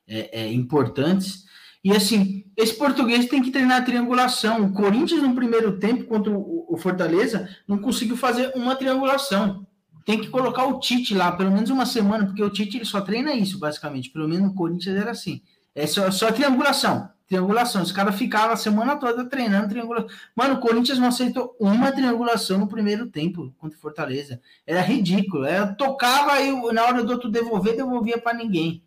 B: é, é, importantes. E assim, esse português tem que treinar a triangulação. O Corinthians, no primeiro tempo, contra o, o Fortaleza, não conseguiu fazer uma triangulação. tem que colocar o Tite lá, pelo menos uma semana, porque o Tite ele só treina isso, basicamente. Pelo menos no Corinthians era assim. É só, só triangulação. Triangulação. Os caras ficavam a semana toda treinando triangulação. Mano, o Corinthians não aceitou uma triangulação no primeiro tempo contra o Fortaleza. Era ridículo. Era, tocava e na hora do outro devolver, devolvia para ninguém.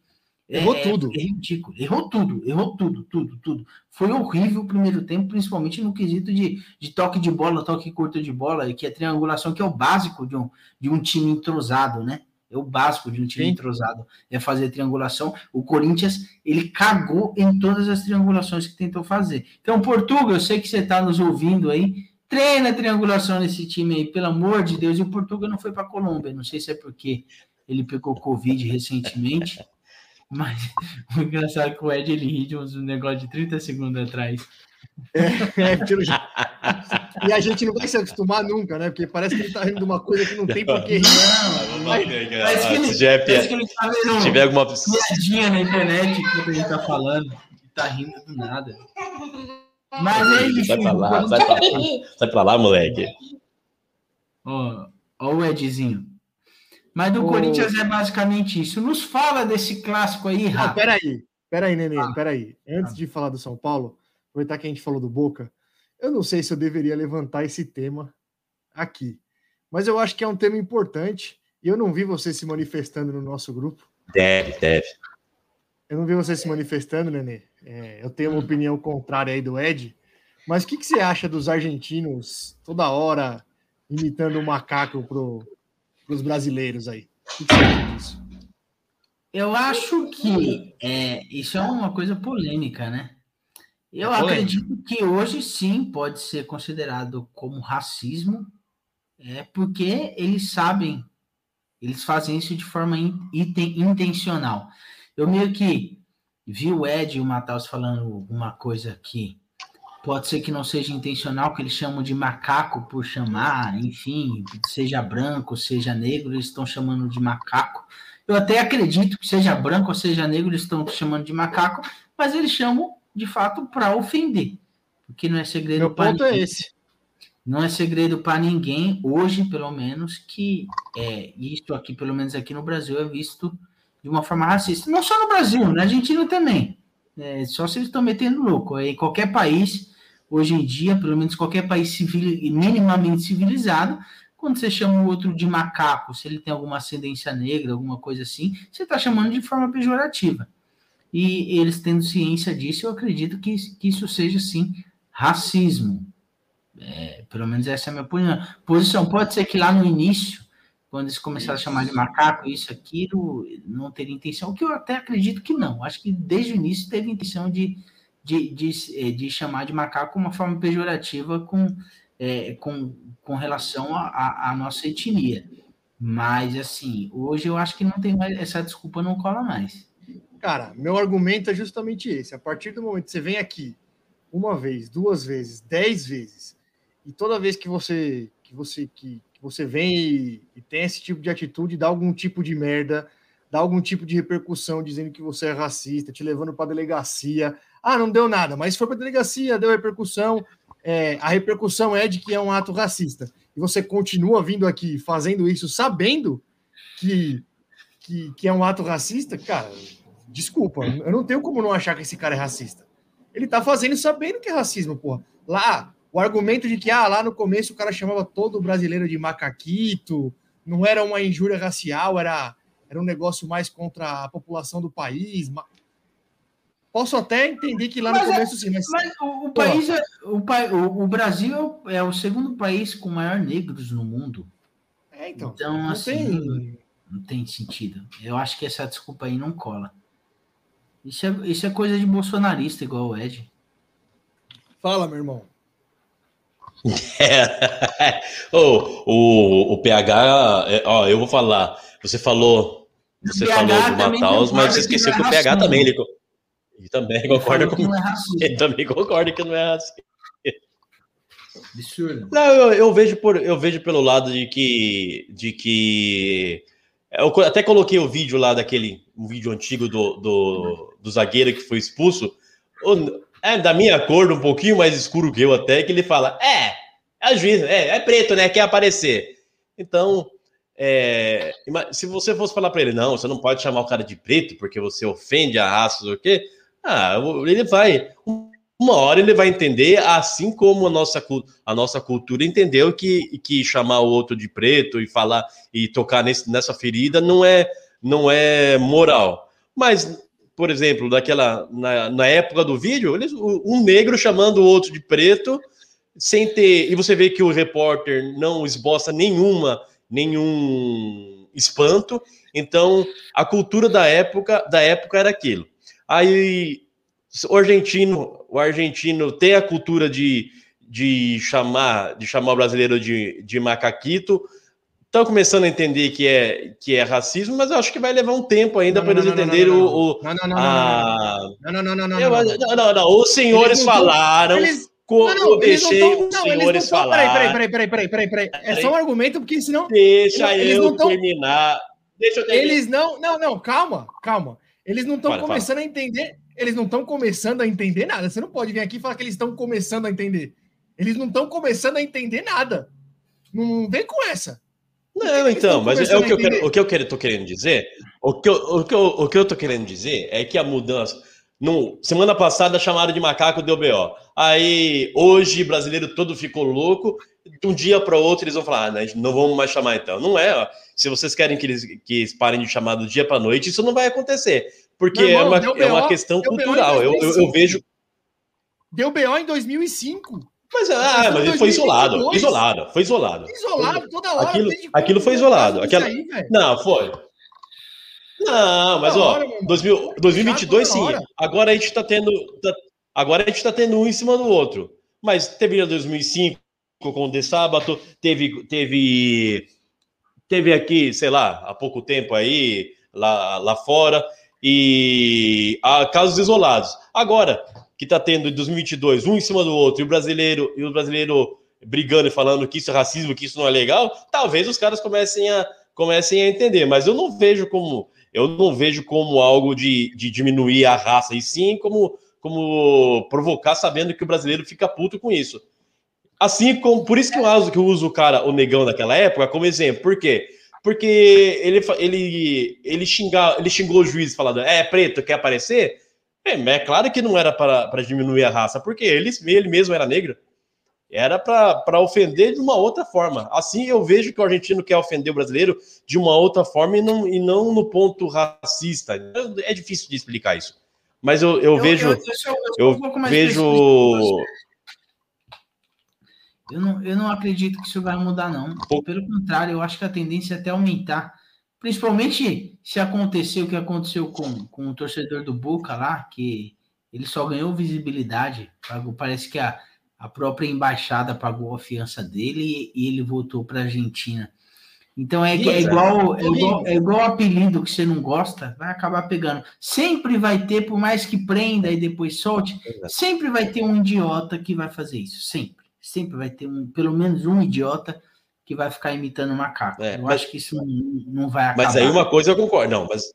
C: Errou
B: é,
C: tudo.
B: É ridículo. Errou tudo, errou tudo, tudo, tudo. Foi horrível o primeiro tempo, principalmente no quesito de, de toque de bola, toque curto de bola, que é triangulação, que é o básico de um, de um time entrosado, né? É o básico de um time
C: Sim.
B: entrosado, é fazer triangulação. O Corinthians, ele cagou em todas as triangulações que tentou fazer. Então, Portugal, eu sei que você está nos ouvindo aí, treina triangulação nesse time aí, pelo amor de Deus. E o Portugal não foi para a Colômbia, não sei se é porque ele pegou Covid recentemente, mas o engraçado é que o Ed ele ri de uns negócio de 30 segundos atrás.
C: É, pelo jeito. E a gente não vai se acostumar nunca, né? Porque parece que ele tá rindo de uma coisa que não tem por que rir.
B: Não,
E: Parece
B: parece que ele,
E: Se tiver,
B: parece que ele tá
E: se
B: vendo
E: tiver alguma.
B: piadinha na internet que a gente tá falando, e tá rindo do nada. Mas é isso.
E: Sai pra lá, sai pra lá, sai pra lá, moleque.
B: Ó, ó o Edzinho. Mas do
C: Ô.
B: Corinthians é basicamente isso. Nos fala desse clássico aí, Rafa.
C: peraí, peraí, Nenê,
B: Ah.
C: peraí. Antes de falar do São Paulo, aproveitar que a gente falou do Boca, eu não sei se eu deveria levantar esse tema aqui, mas eu acho que é um tema importante e eu não vi você se manifestando no nosso grupo.
E: Deve, deve.
C: Eu não vi você se manifestando, Nenê. É, eu tenho uma opinião contrária aí do Ed, mas o que, que você acha dos argentinos toda hora imitando o macaco pro, pros brasileiros aí? O que, você acha disso?
B: Eu acho que é, isso é uma coisa polêmica, né? Eu
C: É
B: acredito que hoje sim pode ser considerado como racismo, é porque eles sabem, eles fazem isso de forma in- inten- intencional. Eu meio que vi o Ed e o Matheus falando uma coisa que pode ser que não seja intencional, que eles chamam de macaco por chamar, enfim, seja branco, seja negro, eles estão chamando de macaco. Eu até acredito que seja branco ou seja negro, eles estão chamando de macaco, mas eles chamam de fato para ofender, porque não é segredo
C: Meu ponto é esse.
B: Não é segredo para ninguém, hoje, pelo menos, que é, isso aqui, pelo menos aqui no Brasil, é visto de uma forma racista. Não só no Brasil, na Argentina também. É, só se eles estão metendo louco. Em qualquer país, hoje em dia, pelo menos qualquer país civil, minimamente civilizado, quando você chama o outro de macaco, se ele tem alguma ascendência negra, alguma coisa assim, você está chamando de forma pejorativa. E eles tendo ciência disso, eu acredito que, que isso seja, sim, racismo. É, pelo menos essa é a minha opinião. posição. Pode ser que lá no início, quando eles começaram a chamar de macaco, isso, aquilo, não teria intenção, o que eu até acredito que não. Acho que desde o início teve intenção de, de, de, eh, de chamar de macaco uma forma pejorativa com, é, com, com relação à nossa etnia. Mas, assim, hoje eu acho que não tem mais, essa desculpa não cola mais.
C: Cara, meu argumento é justamente esse. A partir do momento que você vem aqui uma vez, duas vezes, dez vezes, e toda vez que você que você que, que você vem e, e tem esse tipo de atitude, dá algum tipo de merda, dá algum tipo de repercussão dizendo que você é racista, te levando para delegacia. Ah, não deu nada, mas foi para delegacia, deu repercussão. É, a repercussão é de que é um ato racista. E você continua vindo aqui fazendo isso sabendo que, que, que é um ato racista, cara, desculpa, eu não tenho como não achar que esse cara é racista. Ele tá fazendo sabendo que é racismo, porra. Lá, o argumento de que ah, lá no começo o cara chamava todo brasileiro de macaquito, não era uma injúria racial, era, era um negócio mais contra a população do país. Posso até entender que lá no
B: Mas é-
C: começo sim, mas
B: Mas o, o país, é, o, o, o Brasil é o segundo país com maior negros no mundo.
C: é, então,
B: Então,
C: não
B: assim,
C: tem
B: não tem sentido. Eu acho que essa desculpa aí não cola. Isso é, isso é coisa de bolsonarista, igual o Ed.
C: Fala, meu irmão.
E: É. Ô, o, o PH, é, ó, eu vou falar. Você falou, você falou do Mataus, mas você
B: que
E: esqueceu que
B: é
E: o PH também, ele, ele também concorda com
B: não é racismo.
E: ele também concorda que não é assim.
B: Absurdo.
E: Não, eu, eu vejo por, eu vejo pelo lado de que, de que eu co- até coloquei o vídeo lá daquele, um vídeo antigo do, do, do zagueiro que foi expulso. O- é da minha cor, um pouquinho mais escuro que eu até, que ele fala, é, é juiz, é, é preto, né? Quer aparecer. Então, é, se você fosse falar para ele, não, você não pode chamar o cara de preto porque você ofende a raça, o quê? Ah, ele vai. Uma hora ele vai entender, assim como a nossa, a nossa cultura entendeu que, que chamar o outro de preto e falar e tocar nesse, nessa ferida não é, não é moral. Mas, por exemplo, daquela na, na época do vídeo, eles, um negro chamando o outro de preto, sem ter. E você vê que o repórter não esboça nenhuma, nenhum espanto. Então, a cultura da época, da época era aquilo. Aí o argentino, o argentino tem a cultura de, de chamar, de chamar o brasileiro de, de macaquito. Estão começando a entender que é, que é racismo, mas eu acho que vai levar um tempo ainda para eles entenderem o,
C: Não, não, não,
E: a.
C: não, não, não, não, não, não, não.
E: não, não, não. Os senhores falaram.
C: eles-
E: co-
C: Não,
E: deixei
C: tão-
E: os
C: não, não
E: senhores
C: tão-
E: falar.
C: Peraí, peraí, peraí, peraí, peraí, peraí. É só um argumento, porque senão
E: Deixa
C: Eles
E: eu
C: tão-
E: terminar. Deixa eu terminar.
C: eles não. Não, não, calma, calma. Eles não estão
E: Fala, fala.
C: começando a entender. Eles não estão começando a entender nada. Você não pode vir aqui e falar que eles estão começando a entender. Eles não estão começando a entender nada. Não vem com essa.
E: Não, então,
C: tão
E: mas é
C: começando
E: o que eu quero, o que eu quero, tô querendo dizer, o que eu, o que eu, o que eu tô querendo dizer é que a mudança, no, semana passada chamaram de macaco deu BO. Aí hoje brasileiro todo ficou louco, de um dia para outro eles vão falar, ah, né, não vamos mais chamar então. Não é, ó. Se vocês querem que eles, que eles parem de chamar do dia para noite, isso não vai acontecer, porque
C: Meu irmão,
E: é, uma, é uma questão cultural. Eu, eu, eu
C: 2005.
E: vejo
C: Deu BO em 2005.
E: Mas, ah,
C: Mas
E: ele foi isolado,
C: 2022.
E: isolado, foi isolado.
C: Isolado toda hora.
E: Aquilo- aquilo foi isolado, aquela-
C: aí?
E: Não, foi. Não, mas ó,
C: hora, meu irmão.
E: 2000 2022
C: toda
E: sim. Agora a gente tá tendo tá- agora a gente tá tendo um em cima do outro. Mas teve em 2005 com o De Sábato, teve teve teve aqui, sei lá, há pouco tempo aí lá, lá fora e há casos isolados. Agora que tá tendo em 2022 um em cima do outro e o brasileiro e o brasileiro brigando e falando que isso é racismo, que isso não é legal, talvez os caras comecem a comecem a entender, mas eu não vejo como eu não vejo como algo de, de diminuir a raça, e sim como, como provocar, sabendo que o brasileiro fica puto com isso. Assim como, por isso que eu uso, que eu uso o cara, o negão daquela época, como exemplo. Por quê? Porque ele, ele, ele, xinga, ele xingou o juiz falando, é preto, quer aparecer? É, é claro que não era para para diminuir a raça, porque ele, ele mesmo era negro. Era para ofender de uma outra forma. Assim eu vejo que o argentino quer ofender o brasileiro de uma outra forma e não, e não no ponto racista. É difícil de explicar isso. Mas eu, eu, vejo.
B: eu, sou- eu
E: Eu
B: um mais
E: vejo.
B: Eu não, eu não acredito que isso vai mudar, não. Pelo contrário, eu acho que a tendência é até aumentar. Principalmente se acontecer o que aconteceu com, com o torcedor do Boca lá, que ele só ganhou visibilidade. Parece que a, a própria embaixada pagou a fiança dele e, ele voltou para a Argentina. Então é, é,
E: é.
B: igual, é, igual, é igual apelido que você não gosta, vai acabar pegando. Sempre vai ter, por mais que prenda e depois solte, sempre vai ter um idiota que vai fazer isso. Sempre. Sempre vai ter um, pelo menos um idiota que vai ficar imitando macaco.
E: É,
B: eu
E: mas-
B: acho que isso não, não vai acabar.
E: Mas aí uma coisa eu concordo. Não, mas,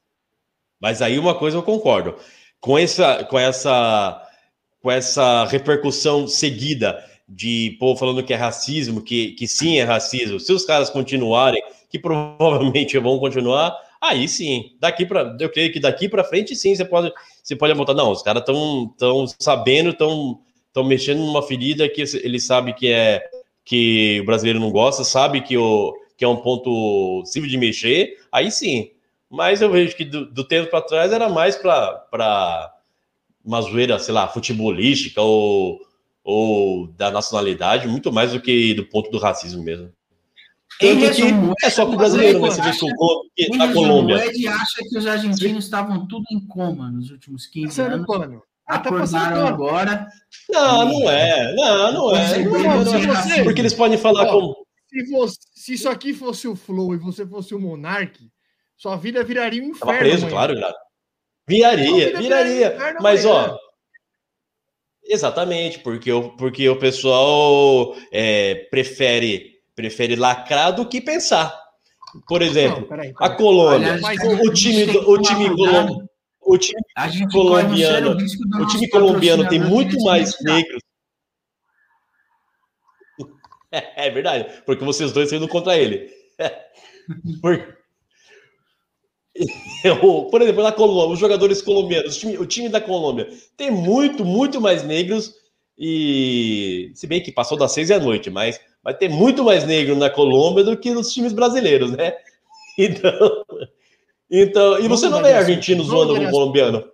E: mas aí uma coisa eu concordo. Com essa, com essa, com essa repercussão seguida de povo falando que é racismo, que, que sim é racismo, se os caras continuarem, que provavelmente vão continuar, aí sim, daqui para, eu creio que daqui para frente sim, você pode, você pode apontar, não, os caras estão tão sabendo, estão estão mexendo numa ferida que ele sabe que é que o brasileiro não gosta, sabe que, o, que é um ponto civil de mexer, aí sim. Mas eu vejo que do, do tempo para trás era mais para uma zoeira, sei lá, futebolística ou, ou da nacionalidade, muito mais do que do ponto do racismo mesmo. Tanto que é só com o brasileiro, né?
B: Ed
E: Você vê que o
B: acha-
E: Col- que
B: em
E: a
B: resumo,
E: Colômbia.
B: O Ed acha que os argentinos estavam tudo em coma nos últimos 15
C: Passando
B: anos.
C: pano. Ah, tá passando
B: Acordaram agora.
E: Não, não é. Não, não é. Não, Porque eles podem falar como.
C: Se, se isso aqui fosse o Flow e você fosse o Monark, sua vida viraria um inferno.
E: Tava preso,
C: amanhã.
E: claro, claro. Viraria, viraria. Mas, ó. Exatamente, porque, o- porque o pessoal é, prefere, prefere lacrar do que pensar. Por exemplo,
C: Não, peraí,
E: a
C: peraí.
E: Colômbia,
B: Aliás,
E: o, o time, do- o time colombiano, o time
B: A
E: colombiano, o time colombiano tem muito mais negros. É, é verdade, porque vocês dois sendo contra ele. Por... Por exemplo, na Colômbia, os jogadores colombianos, o time, o time da Colômbia tem muito, muito mais negros e se bem que passou das seis à noite, mas vai ter muito mais negro na Colômbia do que nos times brasileiros, né? Então, então e você não vê argentino zoando
C: de
E: colombiano,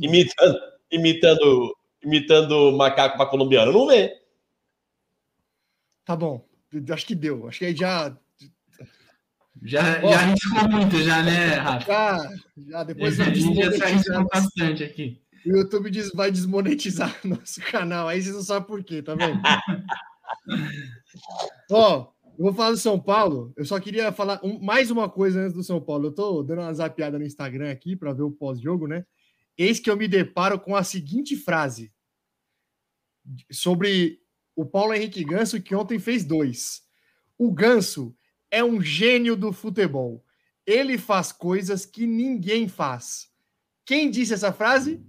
E: imitando, imitando, imitando macaco para colombiano, não vê?
C: Tá bom. Acho que deu. Acho que aí já.
B: Já, já arriscou muito, já, né, Rafa?
C: Já, já depois
B: A gente já se arriscou bastante aqui.
C: O YouTube diz- vai desmonetizar nosso canal. Aí vocês não sabem por quê, tá vendo? Ó, eu vou falar do São Paulo. Eu só queria falar um- mais uma coisa antes do São Paulo. Eu tô dando uma zapiada no Instagram aqui para ver o pós-jogo, né? Eis que eu me deparo com a seguinte frase sobre o Paulo Henrique Ganso, que ontem fez dois. O Ganso é um gênio do futebol. Ele faz coisas que ninguém faz. Quem disse essa frase?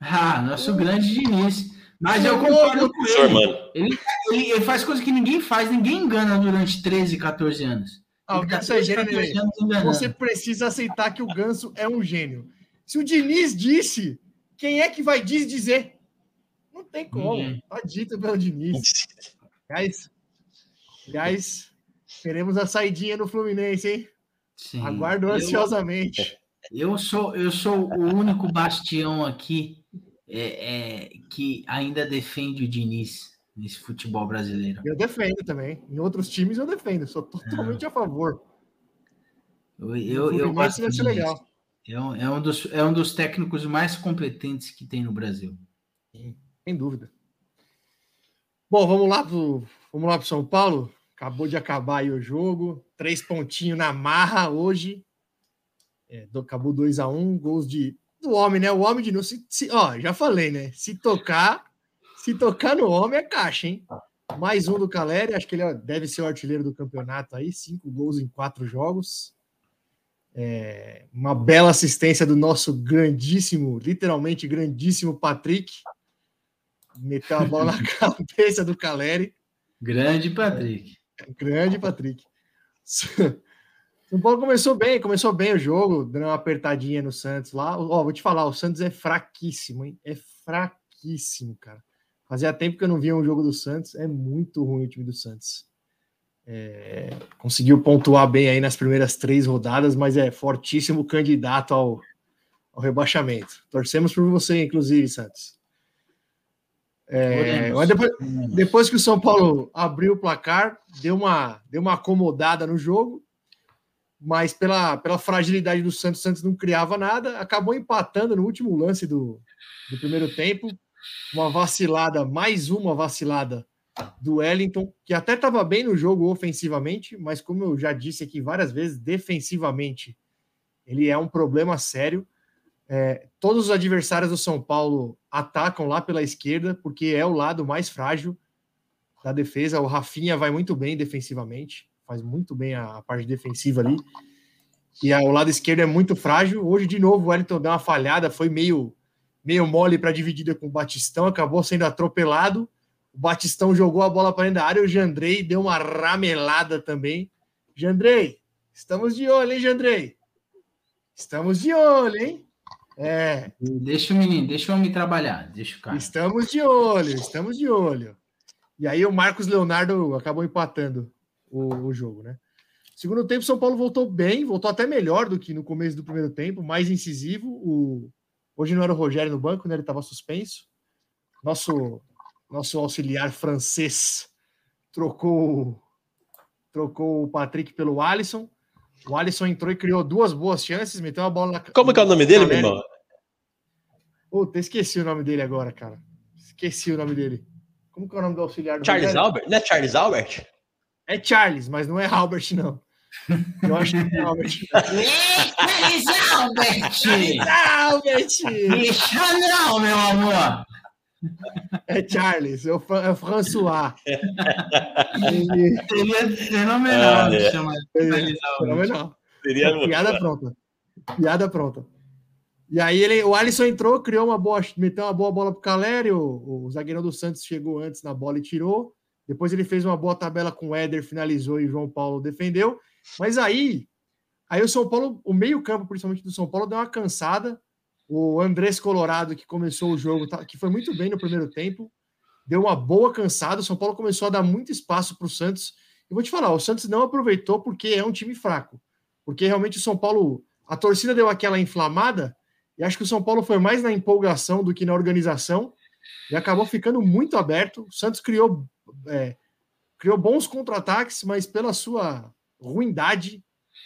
B: Ah, nosso grande Diniz. Mas eu concordo com ele.
E: mano.
B: Ele, ele- ele faz coisas que ninguém faz, ninguém engana durante 13, 14 anos.
C: Ah, o
B: tá
C: Ganso é
B: 13,
C: gênio,
B: 14
C: Nenê.
B: anos enganando.
C: Você precisa aceitar que o Ganso é um gênio. Se o Diniz disse, quem é que vai desdizer? Não tem como.
B: Ninguém.
C: Tá dito pelo Diniz. Aliás, aliás, teremos a saidinha no Fluminense, hein?
B: Sim.
C: Aguardo
B: Eu-
C: ansiosamente.
B: Eu sou, eu sou o único bastião aqui é, é, que ainda defende o Diniz nesse futebol brasileiro.
C: Eu defendo também. Em outros times eu defendo. Sou totalmente a favor.
B: Eu, eu, eu gosto
C: vai ser legal.
B: É um, é, um dos, é um dos técnicos mais competentes que tem no Brasil.
C: Sem dúvida. Bom, vamos lá lá pro São Paulo. Acabou de acabar aí o jogo. Três pontinhos na marra hoje. É, acabou 2 a 1 um, gols de do homem, né? O homem de novo. Se, se- ó, já falei, né? Se tocar, se tocar no homem é caixa, hein? Mais um do Caleri, acho que ele deve ser o artilheiro do campeonato aí, cinco gols em quatro jogos. É, uma bela assistência do nosso grandíssimo, literalmente grandíssimo Patrick. Meteu a bola na cabeça do Caleri.
B: Grande Patrick.
C: Grande Patrick. São Paulo começou bem, começou bem o jogo, dando uma apertadinha no Santos lá. Ó, vou te falar, o Santos é fraquíssimo, hein? É fraquíssimo, cara. Fazia tempo que eu não via um jogo do Santos, é muito ruim o time do Santos. É, conseguiu pontuar bem aí nas primeiras três rodadas, mas é fortíssimo candidato ao, ao rebaixamento. Torcemos por você, inclusive, Santos. É, mas depois, depois que o São Paulo abriu o placar, deu uma, deu uma acomodada no jogo, mas pela, pela fragilidade do Santos, o Santos não criava nada, acabou empatando no último lance do, do primeiro tempo. Uma vacilada, mais uma vacilada do Wellington, que até estava bem no jogo ofensivamente, mas como eu já disse aqui várias vezes, defensivamente ele é um problema sério. É, todos os adversários do São Paulo atacam lá pela esquerda, porque é o lado mais frágil da defesa. O Rafinha vai muito bem defensivamente, faz muito bem a, a parte defensiva ali. E a- o lado esquerdo é muito frágil. Hoje, de novo, o Wellington deu uma falhada, foi meio, meio mole para dividida com o Batistão, acabou sendo atropelado. O Batistão jogou a bola para dentro da área, o Jandrei deu uma ramelada também. Jandrei, estamos de olho, hein, Jandrei? Estamos de olho, hein? É,
B: Deixa o menino, deixa o homem trabalhar, deixa o cara.
C: Estamos de olho, estamos de olho. E aí o Marcos Leonardo acabou empatando o, o jogo, né? Segundo tempo, São Paulo voltou bem, voltou até melhor do que no começo do primeiro tempo, mais incisivo. O... Hoje não era o Rogério no banco, né? Ele estava suspenso. Nosso, nosso auxiliar francês trocou, trocou o Patrick pelo Alisson. O Alisson entrou e criou duas boas chances, meteu a bola na
E: Como que é o nome dele, meu irmão?
C: Puta, esqueci o nome dele agora, cara. Esqueci o nome dele. Como que é o nome do auxiliar do
E: Charles
C: Rogério?
E: Albert? Não é Charles Albert?
C: É Charles, mas não é Albert, não. Eu acho que é Albert.
B: Feliz Albert!
C: Albert!
B: Deixa não, meu amor!
C: É Charles, é o, Fra- é o François. Ele-
B: Seria fenomenal
E: Ah, é.
B: chamar Albert.
C: Fenomenal.
E: Seria
C: Piada pronta. Piada pronta. E aí ele, o Alisson entrou, criou uma boa, meteu uma boa bola pro Caleri, o, o zagueirão do Santos chegou antes na bola e tirou. Depois ele fez uma boa tabela com o Éder, finalizou e o João Paulo defendeu. Mas aí, aí o São Paulo, o meio-campo, principalmente do São Paulo, deu uma cansada. O Andrés Colorado, que começou o jogo, tá- que foi muito bem no primeiro tempo, deu uma boa cansada. O São Paulo começou a dar muito espaço para o Santos. Eu vou te falar, o Santos não aproveitou porque é um time fraco. Porque realmente o São Paulo, a torcida deu aquela inflamada, e acho que o São Paulo foi mais na empolgação do que na organização, e acabou ficando muito aberto. O Santos criou, é, criou bons contra-ataques, mas pela sua ruindade,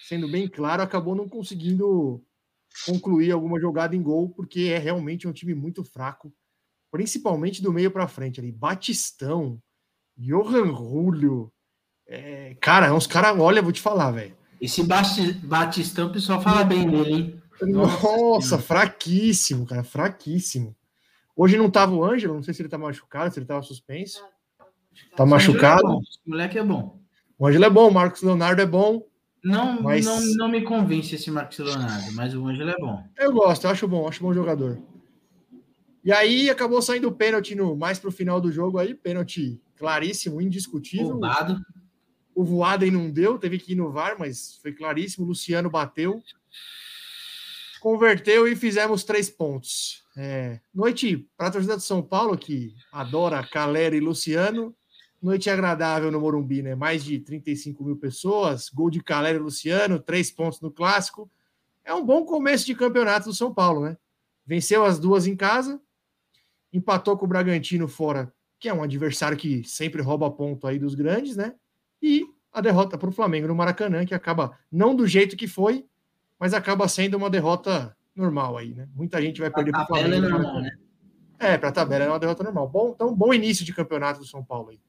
C: sendo bem claro, acabou não conseguindo concluir alguma jogada em gol, porque é realmente um time muito fraco, principalmente do meio para frente ali. Batistão, Johan Julio. É, cara, uns caras, olha, vou te falar, velho.
B: Esse Basti- Batistão, o pessoal fala bem dele, hein?
C: Nossa, fraquíssimo, cara, fraquíssimo. Hoje não tava o Ângelo, não sei se ele tá machucado, se ele tava suspenso. Tá machucado.
B: O moleque é bom.
C: O Ângelo é bom, o Marcos Leonardo é bom.
B: Não,
C: Mas-
B: não, não me convence esse Marcos Leonardo, mas o Ângelo é bom.
C: Eu gosto, eu acho bom, acho bom jogador. E aí acabou saindo o pênalti no, mais pro final do jogo aí, pênalti claríssimo, indiscutível.
B: Roubado.
C: O Voaden não deu, teve que ir no VAR, mas foi claríssimo. O Luciano bateu, converteu e fizemos três pontos. É, noite para a torcida de São Paulo, que adora Calera e Luciano. Noite agradável no Morumbi, né? Mais de 35 mil pessoas, gol de Calera e Luciano, três pontos no clássico. É um bom começo de campeonato do São Paulo, né? Venceu as duas em casa, empatou com o Bragantino fora, que é um adversário que sempre rouba ponto aí dos grandes, né? E a derrota para o Flamengo no Maracanã, que acaba não do jeito que foi, mas acaba sendo uma derrota normal aí, né? Muita gente vai perder para o
B: tabela
C: Flamengo.
B: é
C: no
B: normal, né?
C: É, para a tabela é uma derrota normal. Bom, então, bom início de campeonato do São Paulo aí.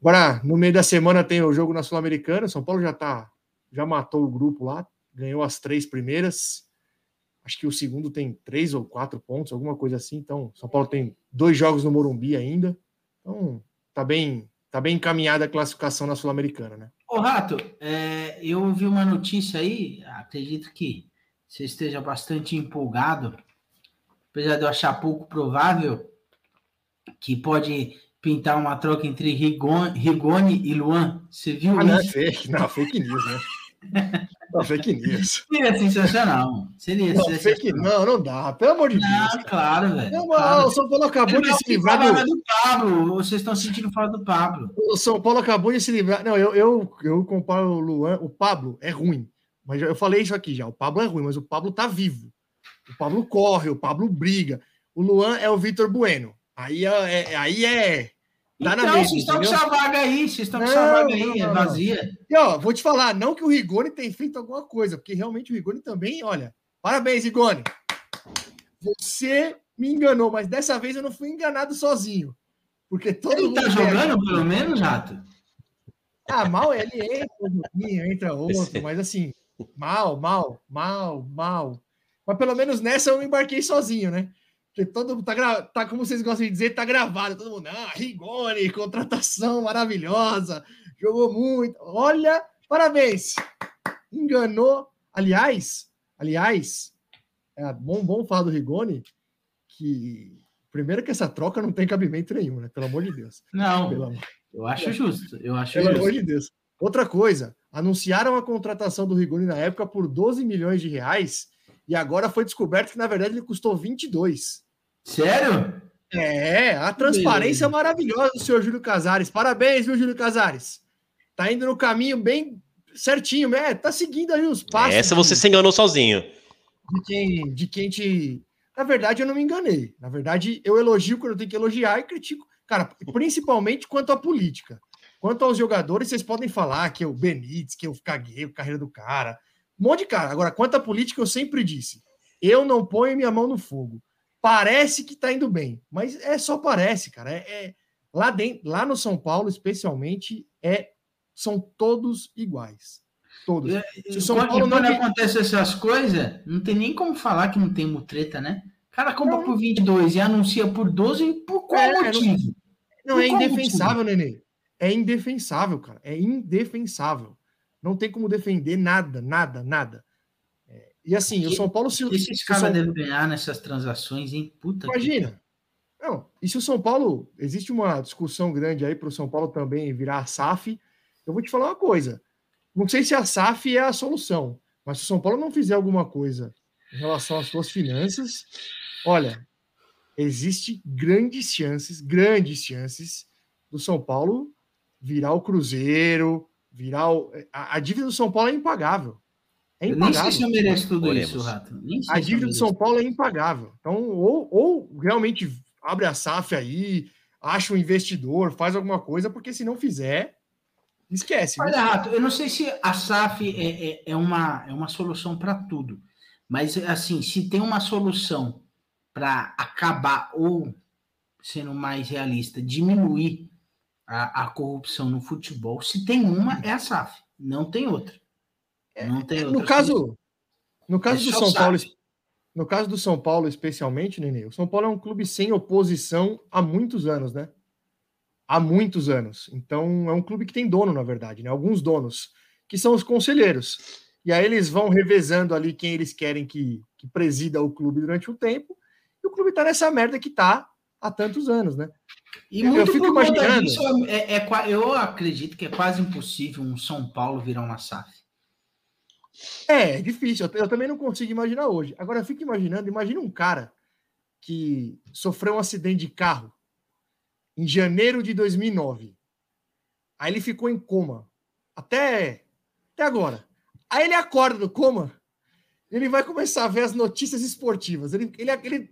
C: Agora, no meio da semana tem o jogo na Sul-Americana. São Paulo já tá, já matou o grupo lá, ganhou as três primeiras. Acho que o segundo tem três ou quatro pontos, alguma coisa assim. Então, São Paulo tem dois jogos no Morumbi ainda. Então, tá bem, tá bem encaminhada a classificação na Sul-Americana, né?
B: Ô, Rato, é, eu vi uma notícia aí, acredito que você esteja bastante empolgado, apesar de eu achar pouco provável, que pode pintar uma troca entre Rigoni, Rigoni e Luan. Você viu
C: Ah, não, é
B: isso?
C: fake, não, fake news, né? Não, fake news.
B: Seria sensacional. Seria
C: Não,
B: sensacional.
C: fake, não, não dá, pelo amor de Deus.
B: Ah, claro, velho.
C: Não,
B: claro.
C: o São Paulo acabou de se livrar do,
B: do Pablo. Vocês estão sentindo falta do Pablo.
C: O São Paulo acabou de se livrar. Não, eu, eu, eu comparo o Luan. O Pablo é ruim. Mas eu falei isso aqui já. O Pablo é ruim, mas o Pablo tá vivo. O Pablo corre, o Pablo briga. O Luan é o Vitor Bueno. Aí é. é- aí é tá na
B: então, vocês estão com essa vaga aí. Vocês estão com essa vaga aí,
C: não,
B: é vazia.
C: E ó, vou te falar, não que o Rigoni tenha feito alguma coisa, porque realmente o Rigoni também, olha. Parabéns, Rigoni. Você me enganou, mas dessa vez eu não fui enganado sozinho. Porque todo
B: Ele
C: mundo.
B: tá
C: vê
B: jogando,
C: aqui-
B: pelo menos, Rato?
C: Ah, mal ele entra um pouquinho, entra outro, mas assim, mal, mal, mal, mal. Mas pelo menos nessa eu não embarquei sozinho, né? Todo mundo tá, gra... tá como vocês gostam de dizer, tá gravado. Todo mundo, ah, Rigoni, contratação maravilhosa, jogou muito. Olha, parabéns. Enganou. Aliás, aliás, é bom, bom falar do Rigoni, que primeiro que essa troca não tem cabimento nenhum, né? Pelo amor de Deus.
B: Não,
C: Pelo amor
B: eu acho justo. Eu acho
C: pelo amor
B: justo.
C: de Deus. Outra coisa, anunciaram a contratação do Rigoni na época por 12 milhões de reais e agora foi descoberto que, na verdade, ele custou 22.
B: Sério?
C: É, a transparência maravilhosa do senhor Júlio Casares. Parabéns, viu, Júlio Casares? Tá indo no caminho bem certinho, né? Tá seguindo aí os passos.
E: Essa
C: de-
E: você se enganou sozinho.
C: de quem, de quem te. Na verdade, eu não me enganei. Na verdade, eu elogio quando eu tenho que elogiar e critico. Cara, principalmente quanto à política. Quanto aos jogadores, vocês podem falar que é o Benítez, que eu caguei a carreira do cara. Um monte de cara. Agora, quanto à política, eu sempre disse: eu não ponho minha mão no fogo. Parece que tá indo bem, mas é só parece, cara. É, é- lá, dentro, lá no São Paulo, especialmente, é são todos iguais. Todos. Se o São
B: quando,
C: Paulo não
B: quando acontece essas coisas, não tem nem como falar que não tem mutreta, né? O cara compra
C: Não.
B: por 22 e anuncia por 12, por qual
C: É, não-
B: motivo?
C: Não, é
B: Por qual
C: indefensável, Nenê. É indefensável, cara. É indefensável. Não tem como defender nada, nada, nada. E assim, o São Paulo se.
B: Esses
C: se o
B: caras
C: São-
B: devem ganhar nessas transações, hein? Puta que-
C: Imagina. Não, e se o São Paulo. Existe uma discussão grande aí para o São Paulo também virar a SAF. Eu vou te falar uma coisa. não sei se a SAF é a solução, mas se o São Paulo não fizer alguma coisa em relação às suas finanças, olha, existe grandes chances, grandes chances do São Paulo virar o Cruzeiro, virar o... a, a dívida do São Paulo é impagável. É
B: Eu nem sei se eu mereço tudo
E: Oremos.
B: isso, Rato.
C: A dívida do. São Paulo é impagável. Então, ou, ou realmente abre a SAF aí, acha um investidor, faz alguma coisa, porque se não fizer, esquece.
B: Olha, Rato, eu não sei se a SAF é, é, é uma, é uma solução para tudo, mas assim, se tem uma solução para acabar ou, sendo mais realista, diminuir a, a corrupção no futebol, se tem uma, é a SAF, não tem outra. Não tem.
C: É, No caso, no caso
B: É
C: do
B: só
C: São Paulo, no caso do São Paulo especialmente, Nenê, o São Paulo é um clube sem oposição há muitos anos, né? Há muitos anos. Então, é um clube que tem dono, na verdade, né? Alguns donos, que são os conselheiros. E aí eles vão revezando ali quem eles querem que, que presida o clube durante o tempo. E o clube tá nessa merda que tá há tantos anos, né?
B: E
C: Eu
B: muito
C: fico
B: por conta
C: imaginando.
B: disso, é, é eu acredito que é quase impossível um São Paulo virar uma SAF.
C: É, difícil. Eu, eu também não consigo imaginar hoje. Agora, eu fico imaginando, imagina um cara que sofreu um acidente de carro em janeiro de 2009. Aí ele ficou em coma até, até agora. Aí ele acorda do coma, ele vai começar a ver as notícias esportivas. Ele, ele, ele,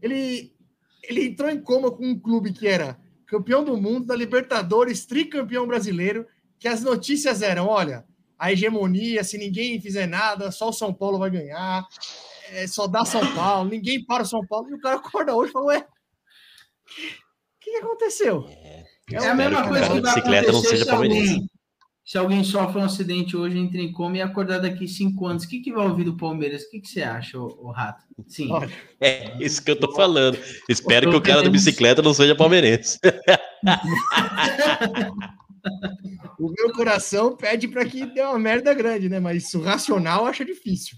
C: ele, ele entrou em coma com um clube que era campeão do mundo, da Libertadores, tricampeão brasileiro, que as notícias eram, olha, a hegemonia, se ninguém fizer nada, só o São Paulo vai ganhar, é, só dá São Paulo, ninguém para o São Paulo. E o cara acorda hoje e fala, ué, o que, que aconteceu?
B: É a mesma
E: que o
B: coisa que vai
E: bicicleta não
B: acontecer
E: seja
B: se alguém, se alguém sofre um acidente hoje, entra em coma e acordar daqui cinco anos. O que, que vai ouvir do Palmeiras? O que, que você acha, ô Rato? Sim.
E: É isso que eu tô falando. Espero que o cara da bicicleta não seja palmeirense.
C: o meu coração pede para que dê uma merda grande, né? Mas o racional acha difícil.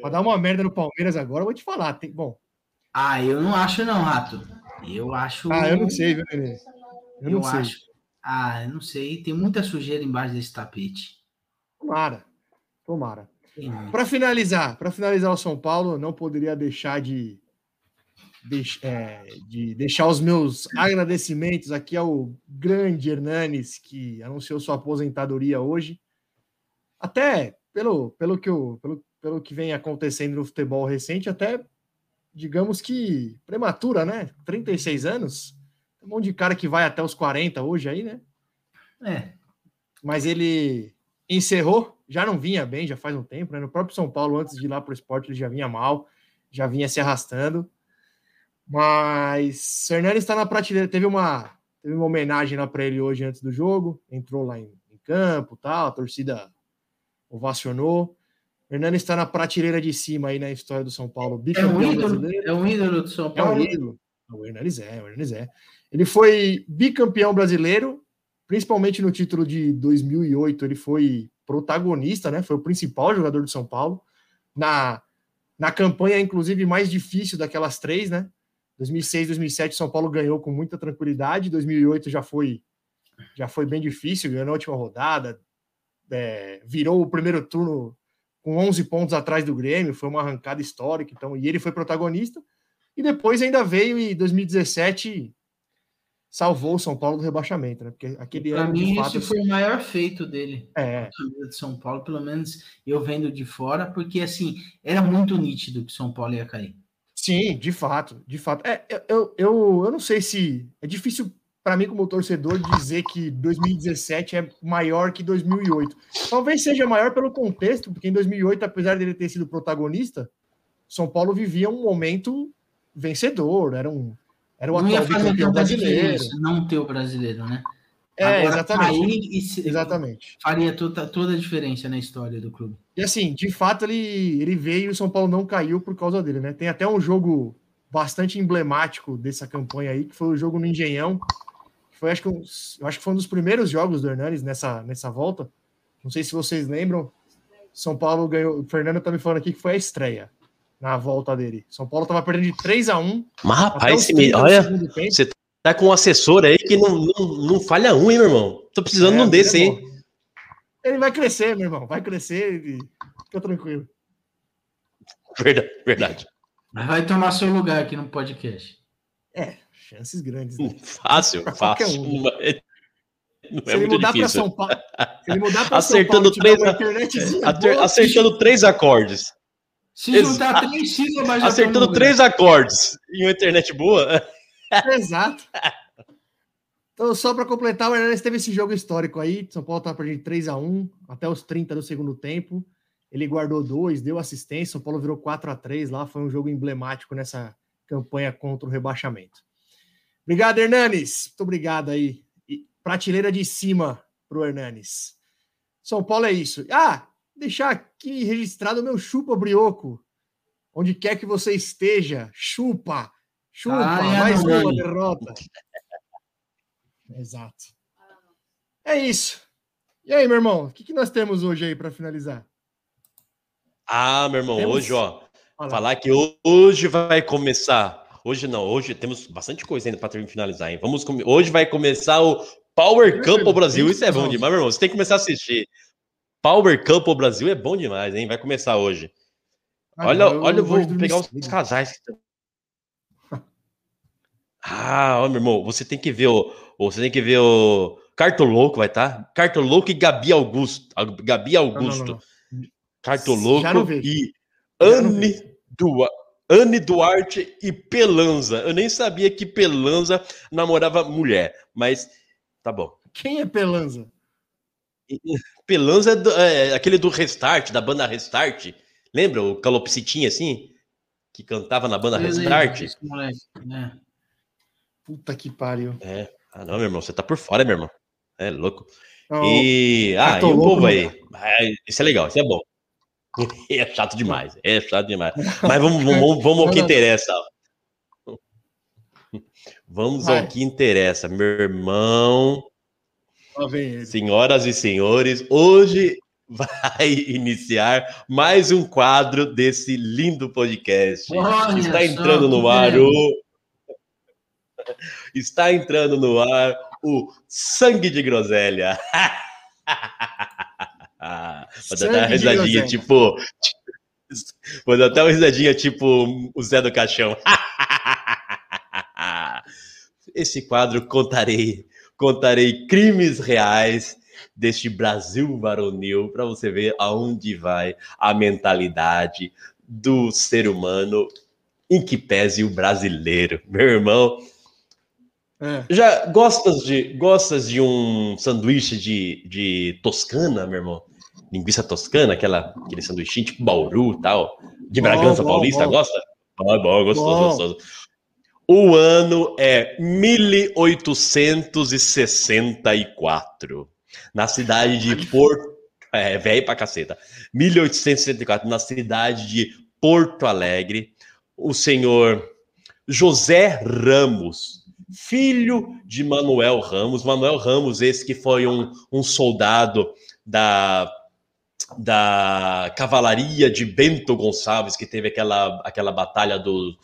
C: Para dar uma merda no Palmeiras agora, eu vou te falar. Tem, bom,
B: Ah, eu não acho, não, Rato. Eu acho.
C: ah, eu não sei, viu, Nenê? Eu não
B: Eu
C: sei.
B: acho. Ah, eu não sei. Tem muita sujeira embaixo desse tapete.
C: Tomara. Tomara. Para finalizar, para finalizar o São Paulo, não poderia deixar de, deix- é, de deixar os meus agradecimentos aqui ao grande Hernanes, que anunciou sua aposentadoria hoje. Até pelo, pelo, que, eu, pelo, pelo que vem acontecendo no futebol recente, até digamos que prematura, né? 36 anos. Tem um monte de cara que vai até os 40 hoje aí, né?
B: É.
C: mas ele encerrou, já não vinha bem, já faz um tempo, né? No próprio São Paulo, antes de ir lá para o esporte, ele já vinha mal, já vinha se arrastando. Mas o Hernani está na prateleira, teve uma, teve uma homenagem lá para ele hoje antes do jogo, entrou lá em, em campo, tal, a torcida ovacionou. Hernani está na prateleira de cima aí na história do São Paulo,
B: É um ídolo, é um ídolo do São
C: É um
B: Paulo.
C: ídolo. O Hernanes é, o Hernanes é. Ele foi bicampeão brasileiro, principalmente no título de 2008. Ele foi protagonista, né? Foi o principal jogador do São Paulo. Na, na campanha, inclusive, mais difícil daquelas três, né? 2006, 2007, São Paulo ganhou com muita tranquilidade. 2008 já foi, já foi bem difícil, ganhou na última rodada. é, virou o primeiro turno com 11 pontos atrás do Grêmio. Foi uma arrancada histórica. Então, e ele foi protagonista. E depois ainda veio em 2017 salvou o São Paulo do rebaixamento, né? Porque aquele
B: Para
C: ano
B: mim,
C: fato
B: esse foi o maior feito dele.
C: é,
B: a camisa de São Paulo, pelo menos eu vendo de fora, porque assim, era muito nítido que São Paulo ia cair.
C: Sim, de fato, de fato. É, eu, eu, eu, não sei se é difícil para mim como torcedor dizer que 2017 é maior que 2008. Talvez seja maior pelo contexto, porque em 2008, apesar dele ter sido protagonista, São Paulo vivia um momento vencedor, era um era o
B: não ia
C: atual
B: fazer
C: bicampeão brasileiro.
B: não ter o brasileiro, né?
C: É,
B: Agora,
C: exatamente.
B: se-
C: Exatamente.
B: faria toda, toda a diferença na história do clube.
C: E assim, de fato, ele, ele veio e o São Paulo não caiu por causa dele, né? Tem até um jogo bastante emblemático dessa campanha aí, que foi o jogo no Engenhão. Que foi, acho que, um, eu acho que foi um dos primeiros jogos do Hernanes nessa, nessa volta. Não sei se vocês lembram. São Paulo ganhou. O Fernando tá me falando aqui que foi a estreia na volta dele. São Paulo tava perdendo de 3 a 1
E: Mas, rapaz,
C: os
E: esse
C: 30
E: me- olha, você tá com um assessor aí que não, não, não falha um, hein, meu irmão? Tô precisando
C: É,
E: de um desse,
C: é
E: hein?
C: Ele vai crescer, meu irmão. Vai crescer e fica tranquilo.
E: Verdade, verdade.
B: Mas vai tomar seu lugar aqui no podcast.
C: É, chances grandes. Né?
E: Fácil,
C: Pra
E: fácil.
C: um.
E: Não é, não
C: Se
E: é
C: ele
E: muito
C: mudar para
E: difícil.
C: São Paulo, se ele mudar para
E: Acertando
C: São Paulo,
E: três- Acer-
C: boa,
E: Acertando três acordes.
B: Se juntar três sílabas,
E: Acertando três acordes em uma internet boa.
C: Exato. Então, só para completar, o Hernandes teve esse jogo histórico aí. São Paulo tá perdendo 3 a 1 até os 30 do segundo tempo. Ele guardou dois, deu assistência. São Paulo virou 4 a 3 lá. Foi um jogo emblemático nessa campanha contra o rebaixamento. Obrigado, Hernanes. Muito obrigado aí. E prateleira de cima pro Hernanes. São Paulo é isso. Ah, deixar aqui registrado o meu chupa brioco. Onde quer que você esteja, chupa. Chupa,
B: Ai,
C: mais uma derrota. Exato. É isso. E aí, meu irmão, o que, que nós temos hoje aí para finalizar?
E: Ah, meu irmão,
C: Temos-
E: hoje, ó.
C: Fala.
E: Falar que hoje vai começar. Hoje não, hoje temos bastante coisa ainda para finalizar, hein? Vamos come- Hoje vai começar o Power Campo Brasil. Isso é bom demais, meu irmão. Você tem que começar a assistir. Power Campo Brasil é bom demais, hein? Vai começar hoje.
C: Ah,
E: olha,
C: não,
E: olha, eu vou pegar os casais. que estão- Ah, ó, meu irmão, você tem que ver o, você tem que ver o Cartoloco vai estar. Cartoloco e Gabi Augusto, Gabi
C: não,
E: Augusto.
C: não, não.
E: Cartoloco e Anne. Dua- Anne Duarte e Pelanza. Eu nem sabia que Pelanza namorava mulher, mas tá bom.
C: Quem é Pelanza?
E: Pelanza é, do- é aquele do Restart, da banda Restart. Lembra o calopsitinho assim? Que cantava na banda
B: Eu lembro
E: Restart?
B: desse moleque, né?
C: Puta que pariu.
E: É. Ah, não, meu irmão, você tá por fora, meu irmão. É louco.
C: Não,
E: E, ah, e o povo aí? Ah, isso é legal, isso é bom. É chato demais, é chato demais. Mas vamos, vamos, vamos ao que interessa. Vamos
C: Vai.
E: ao que interessa, meu irmão. Senhoras e senhores, hoje vai iniciar mais um quadro desse lindo podcast.
B: Olha
E: Está entrando no ar o. Está entrando no ar o Sangue de Groselha. Vou dar até uma risadinha, tipo. Vou dar até uma risadinha, tipo o Zé do Caixão. Esse quadro contarei, contarei crimes reais deste Brasil varonil para você ver aonde vai a mentalidade do ser humano em que pese o brasileiro. Meu irmão,
C: É.
E: já gostas de gostas de um sanduíche de, de toscana, meu irmão? Linguiça toscana, aquela, aquele sanduíche tipo Bauru e tal, de
C: Bom,
E: Bragança
C: bom,
E: Paulista,
C: bom.
E: gosta? Bom, bom, gostoso, gostoso. O ano é 1864, na cidade de Porto. É, velho pra caceta. 1864, na cidade de Porto Alegre, o senhor José Ramos, filho de Manuel Ramos. Manuel Ramos, esse que foi um, um soldado da, da cavalaria de Bento Gonçalves, que teve aquela, aquela batalha do,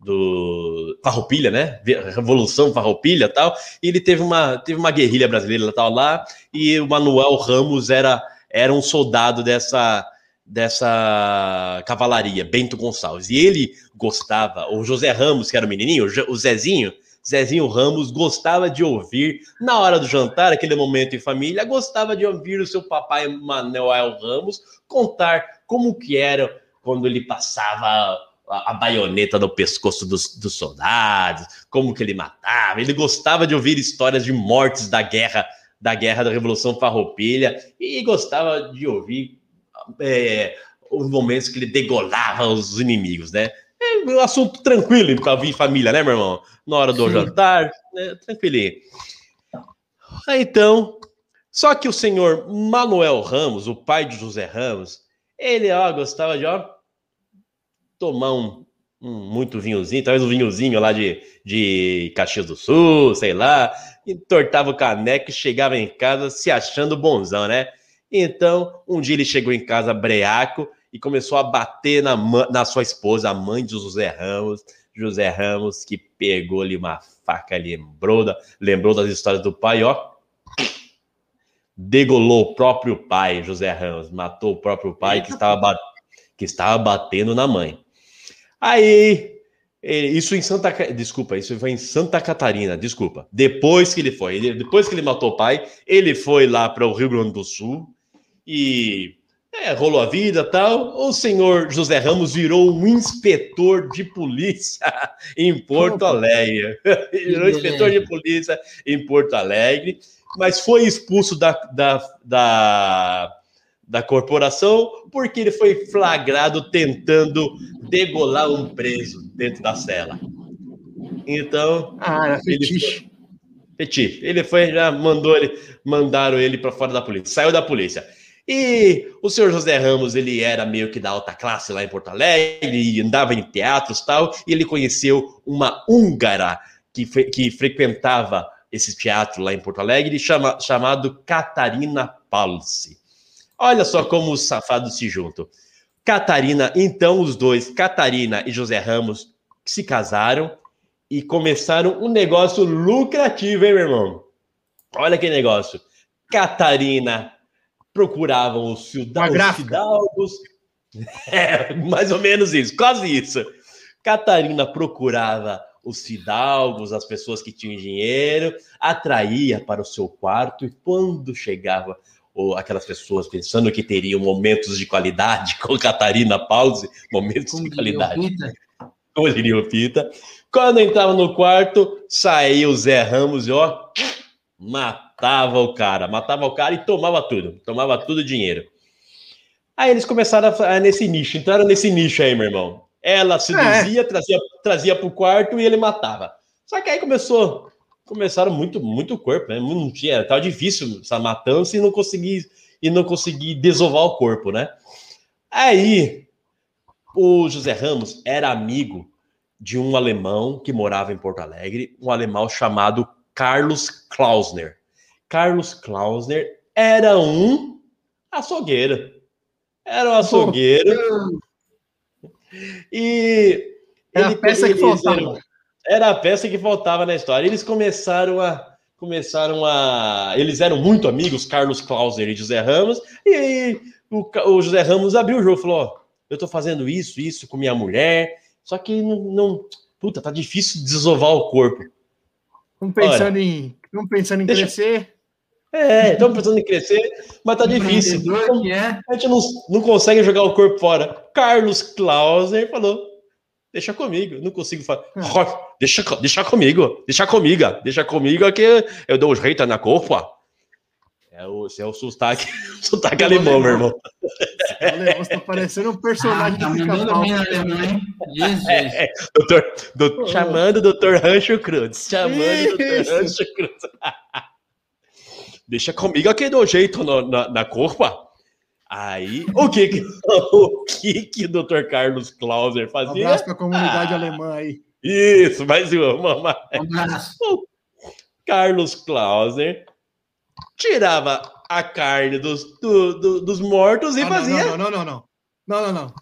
E: do Farroupilha, né? Revolução Farroupilha tal. E ele teve uma, teve uma guerrilha brasileira tal lá, e o Manuel Ramos era, era um soldado dessa dessa cavalaria, Bento Gonçalves. E ele gostava, o José Ramos, que era o menininho, o Zezinho, Zezinho Ramos gostava de ouvir, na hora do jantar, aquele momento em família, gostava de ouvir o seu papai Manuel Ramos contar como que era quando ele passava a, baioneta no pescoço dos, dos soldados, como que ele matava. Ele gostava de ouvir histórias de mortes da guerra, da guerra da Revolução Farroupilha, e gostava de ouvir é, os momentos que ele degolava os inimigos, né? É um assunto tranquilo para vir família, né, meu irmão? Na hora do
B: Sim.
E: jantar, né? tranquilinho. Aí, Então, só que o senhor Manuel Ramos, o pai de José Ramos, ele ó, gostava de ó, tomar um, um muito vinhozinho, talvez um vinhozinho lá de, de Caxias do Sul, sei lá, entortava o caneco e chegava em casa se achando bonzão, né? Então, um dia ele chegou em casa breaco e começou a bater na, na sua esposa, a mãe de José Ramos. José Ramos, que pegou-lhe uma faca, lembrou, da, lembrou das histórias do pai, ó. degolou o próprio pai, José Ramos, matou o próprio pai que estava, que estava batendo na mãe. Aí, isso em Santa, desculpa, isso foi em Santa Catarina, desculpa. Depois que ele foi, ele- depois que ele matou o pai, ele foi lá para o Rio Grande do Sul e é, rolou a vida tal. O senhor José Ramos virou um inspetor de polícia em Porto. Alegre. virou inspetor de polícia em Porto Alegre, mas foi expulso da, da, da, da corporação porque ele foi flagrado tentando degolar um preso dentro da cela. Então,
C: Ah, era
E: Ele. Petit, ele foi, já mandou ele, mandaram ele para fora da polícia, saiu da polícia. E o senhor José Ramos, ele era meio que da alta classe lá em Porto Alegre, andava em teatros e tal, e ele conheceu uma húngara que, fre- que frequentava esse teatro lá em Porto Alegre, chama, chamado Catarina Palsi. Olha só como os safados se juntam. Catarina, então os dois, Catarina e José Ramos, se casaram e começaram um negócio lucrativo, hein, meu irmão? Olha que negócio. Catarina procurava os, fida- fidalgos. É, mais ou menos isso, quase isso. Catarina procurava os fidalgos, as pessoas que tinham dinheiro, atraía para o seu quarto e quando chegava ou aquelas pessoas pensando que teriam momentos de qualidade com Catarina Pause, momentos de qualidade
B: Pita,
E: como diria o Pita. Quando entrava no quarto, saía o Zé Ramos e ó, matava o cara, matava o cara e tomava tudo, tomava tudo dinheiro. Aí eles começaram a, a- nesse nicho, entraram nesse nicho aí, meu irmão. Ela seduzia, trazia, trazia pro quarto e ele matava. Só que aí começou, começaram muito, muito corpo, né? Não tinha, tava difícil essa matança e não consegui e não consegui desovar o corpo, né? Aí o José Ramos era amigo de um alemão que morava em Porto Alegre, um alemão chamado Carlos Klausner. Carlos Klausner era um açougueiro. Era um açougueiro. E
C: Era a peça que faltava.
E: era a peça que faltava na história. Eles começaram a começaram a eles eram muito amigos, Carlos Klausner e José Ramos, e aí o, o José Ramos abriu o jogo e falou: ó, eu tô fazendo isso, isso com minha mulher, só que não, não puta, tá difícil desovar o corpo.
C: Estamos pensando em, estamos pensando em
E: Deixa-
C: crescer.
E: É, estamos pensando em crescer, mas tá difícil.
B: é.
E: A gente não, não consegue jogar o corpo fora. Carlos Klauser falou: deixa comigo, não consigo falar. Deixa, co- deixa comigo, deixa comigo, deixa comigo que eu dou um jeito na corpo. É o, é o sotaque, sotaque alemão, meu irmão.
C: Olha, você tá parecendo um
B: Ah,
C: personagem
B: tá
C: do pica-pau.
B: Jesus.
E: É, doutor, doutor- chamando o doutor Rancho Cruz, chamando o doutor. Rancho Cruz. Deixa comigo que eu dou jeito no- na, na corpo. Aí, o que que o, que que o doutor Carlos Klauser
C: Um
E: fazia?
C: abraço pra comunidade
E: Ah.
C: alemã aí.
E: Isso, mais uma. mais-
B: Um abraço.
E: Carlos Klauser tirava a carne dos, do- do- dos mortos e
C: Ah,
E: fazia
C: Não, não, não, não, não. Não, não, não.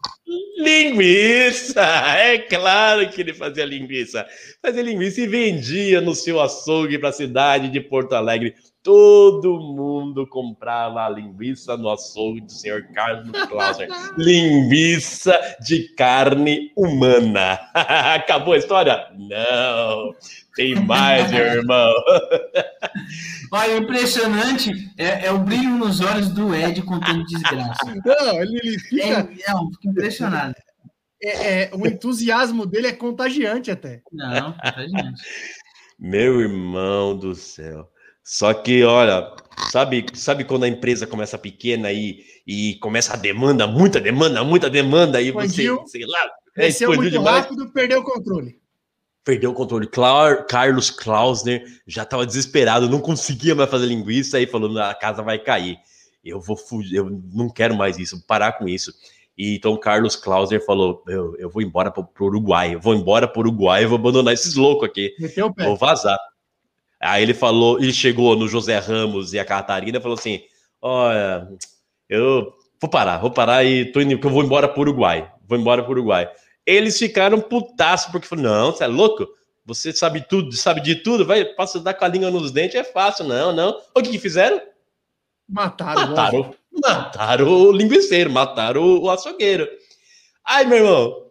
E: linguiça. É claro que ele fazia linguiça. Fazia linguiça e vendia no seu açougue para a cidade de Porto Alegre. Todo mundo comprava a linguiça no açougue do senhor Carlos Klauser. linguiça de carne humana. Acabou a história? Não. Tem mais, meu irmão.
B: Olha, o impressionante é, é o brilho nos olhos do Ed contando desgraça.
C: Não, ele, ele
B: É,
C: fica.
B: não, fico impressionado.
C: É, é, o entusiasmo dele é contagiante até.
B: Não, gente.
E: Meu irmão do céu. Só que, olha, sabe, sabe quando a empresa começa pequena e, e começa a demanda, muita demanda, muita demanda, e você, sei lá, é,
C: muito
E: demais,
C: rápido, perdeu o controle.
E: perdeu o controle. Clar- Carlos Klausner já estava desesperado, não conseguia mais fazer linguiça e falou: a casa vai cair. Eu vou fugir, eu não quero mais isso, vou parar com isso. E então Carlos Klausner falou: eu, eu vou embora para o Uruguai, eu vou embora para o Uruguai, eu vou abandonar esses loucos aqui. Vou vazar. Aí ele falou, ele chegou no José Ramos e a Catarina e falou assim: Olha, eu vou parar, vou parar e tô indo, porque eu vou embora pro Uruguai. Vou embora pro Uruguai. Eles ficaram putaço, porque falaram: Não, você é louco? Você sabe tudo, sabe de tudo, vai, passa dar com a língua nos dentes, é fácil. Não, não. O que, que fizeram?
C: Mataram, lógico.
E: Mataram, mataram o linguiceiro, mataram o, o açougueiro. Aí, meu irmão,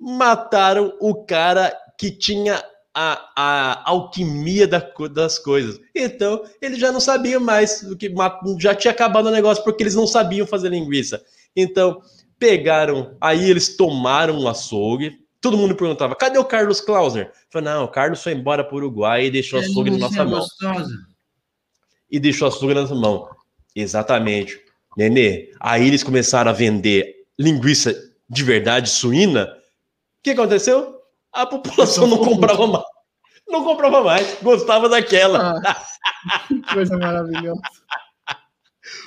E: mataram o cara que tinha a, a alquimia da das coisas. Então, eles já não sabiam mais o que já tinha acabado o negócio porque eles não sabiam fazer linguiça. Então, pegaram, aí eles tomaram um açougue. Todo mundo perguntava: "Cadê o Carlos Klausner?" Falei: "Não, o Carlos foi embora para o Uruguai e deixou o açougue na nossa mão."
B: gostosa.
E: e deixou a açúcar na mão. Exatamente. Nenê, aí eles começaram a vender linguiça de verdade suína. O que aconteceu? A população não comprava mais. Não comprava mais, gostava daquela.
C: Que coisa maravilhosa.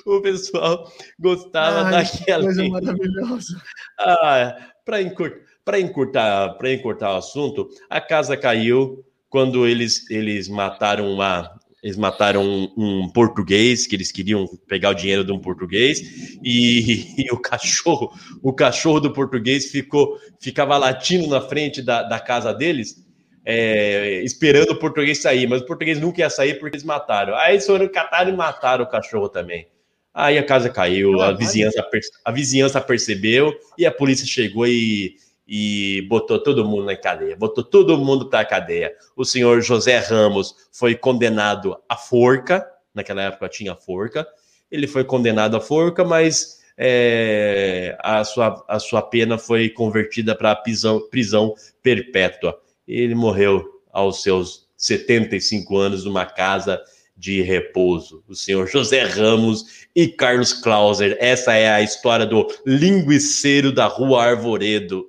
E: O pessoal gostava
C: Ai,
E: daquela.
C: Coisa maravilhosa.
E: Ah, para encurtar, encurtar, encurtar o assunto, a casa caiu quando eles, eles mataram uma, eles mataram um, um português que eles queriam pegar o dinheiro de um português e, e o cachorro, o cachorro do português ficou, ficava latindo na frente da, da casa deles. é, esperando o português sair, mas o português nunca ia sair porque eles mataram. Aí eles foram catar e mataram o cachorro também. Aí a casa caiu, a vizinhança, a vizinhança percebeu e a polícia chegou e, e botou todo mundo na cadeia, botou todo mundo para a cadeia. O senhor José Ramos foi condenado à forca, naquela época tinha forca, ele foi condenado à forca, mas é, a, sua, a sua pena foi convertida para prisão, prisão perpétua. Ele morreu aos seus 75 anos numa casa de repouso. O senhor José Ramos e Carlos Clauser. Essa é a história do linguiceiro da Rua Arvoredo,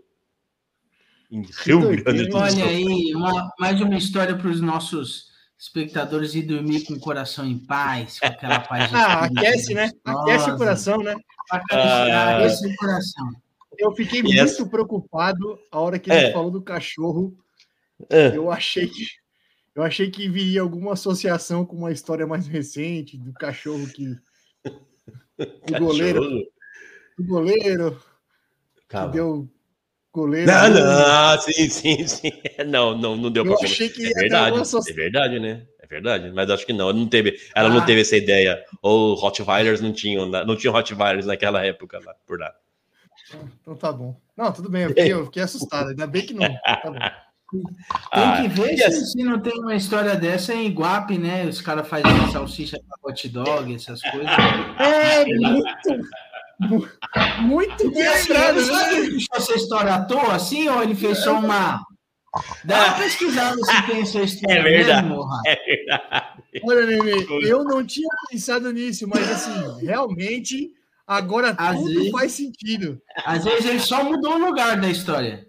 E: em Rio
C: doideira,
E: Grande do
B: Olha
E: Sul.
B: aí, uma- mais uma história para os nossos espectadores ir dormir com o coração em paz, com aquela paz.
C: Ah, aquece, né? Aquece o coração, né?
E: Ah.
B: Aquece o coração.
C: Eu fiquei
E: E essa-
C: muito preocupado a hora que ele
E: É.
C: falou do cachorro.
E: Ah,
C: Eu achei que eu achei que viria alguma associação com uma história mais recente do cachorro que o goleiro, o goleiro que
E: Calma.
C: deu goleiro.
E: Não, não, sim, sim, sim. Não, não, não deu
C: Eu
E: pra
C: achei que
E: É verdade, é verdade, né? É verdade, mas acho que não, não teve, ela não
B: Ah.
E: teve essa ideia. Ou Rottweilers não tinham, não tinham Rottweilers naquela época lá, por lá.
C: Então tá bom. Não, tudo bem, eu fiquei, eu fiquei assustado. Ainda bem que não. Tá bom.
B: Tem
E: Ah,
B: que ver se,
E: assim-
B: se não tem uma história dessa em Iguape, né? Os caras fazem salsicha para hot dog, essas coisas.
C: É muito, mu- muito bem
B: assim,
C: lembrado,
B: ele só puxou essa história à toa, assim, ou ele fez só uma. Dá uma pesquisada se tem essa história
E: É verdade.
B: mesmo.
E: É verdade.
C: Olha, Nenê, eu não tinha pensado nisso, mas assim, realmente, agora
B: Às
C: tudo
B: vezes-
C: faz sentido.
B: Às vezes ele só mudou o lugar da história.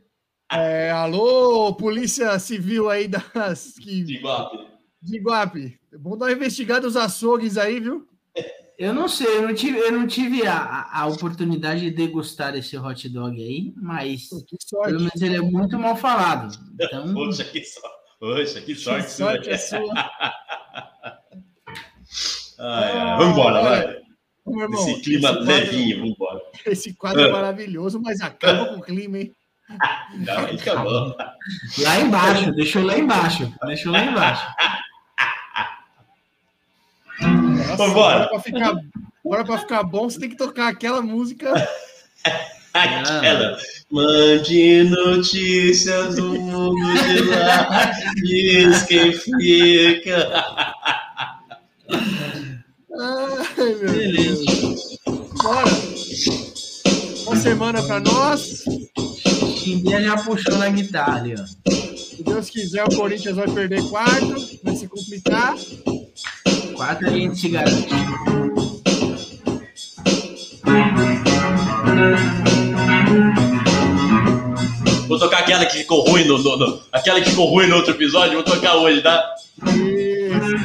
C: É, alô, Polícia Civil aí das, que, de Iguape. É bom dar uma investigada nos açougues aí, viu?
B: Eu não sei, eu não tive, eu não tive a, a- oportunidade de degustar esse hot dog aí, mas
C: que
B: pelo
C: sorte.
B: menos ele é muito mal falado. Então,
E: Poxa, que sorte. Poxa, que
C: Que
E: sorte.
C: sorte
E: né?
C: é sua.
E: Ai, Vamos embora, vai.
C: Irmão,
E: Esse clima
C: esse quadro-
E: levinho, vamos embora.
C: Esse quadro é
E: Ah.
C: maravilhoso, mas acaba com o clima, hein?
E: Não, acabou.
B: lá embaixo, deixou lá embaixo, deixou lá embaixo.
C: Nossa,
E: Vambora.
C: agora pra ficar, agora pra ficar bom, você tem que tocar aquela música.
E: Aquela. Mande notícias do mundo de lá. Diz quem fica.
C: Ai, meu
B: Beleza.
C: Deus. Bora. Boa semana pra nós.
B: Chimbinha já puxou na guitarra ali, ó.
C: Se Deus quiser, o Corinthians vai perder quatro. Vai se complicar.
B: Quatro a gente se garante.
E: Vou tocar aquela que ficou ruim no, no- no- aquela que ficou ruim no outro episódio, vou tocar hoje, tá?
C: Isso.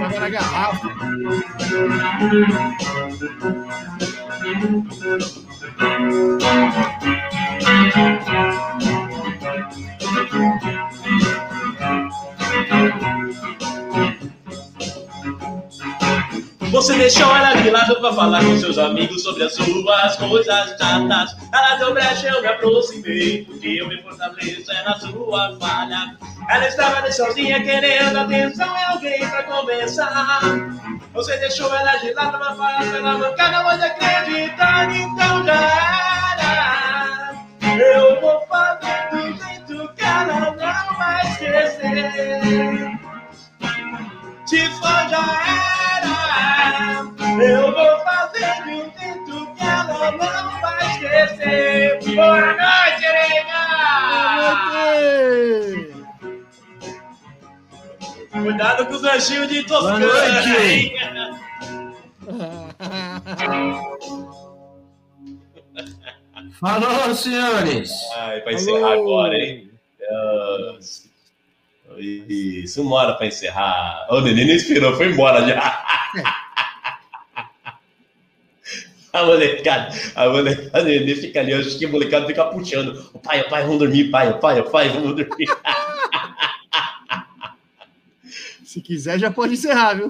C: Tava na garrafa.
E: Você deixou ela de lado pra falar com seus amigos sobre as suas coisas chatas. Ela deu brecha, eu me aproximei, porque eu me fortaleço é na sua falha. Ela estava ali sozinha querendo atenção e alguém pra conversar. Você deixou ela de lado pra falar pela mancada, mas acreditar, então já era. Eu vou fazer do jeito que ela não vai esquecer. Se for já era, eu vou fazer de um jeito que ela não vai esquecer. Boa noite, Renga! Cuidado com o ganchinho de Toscana,
B: noite.
E: hein?
B: Falou, senhores.
C: Ai, pra encerrar agora, hein? Deus. Isso, uma hora pra encerrar. O neném não esperou, foi embora já. A molecada, a molecada, a neném fica ali, acho que a molecada fica puxando. O pai, o pai, vamos dormir, pai, o pai, o pai, vamos dormir.
G: Se quiser, já pode encerrar, viu?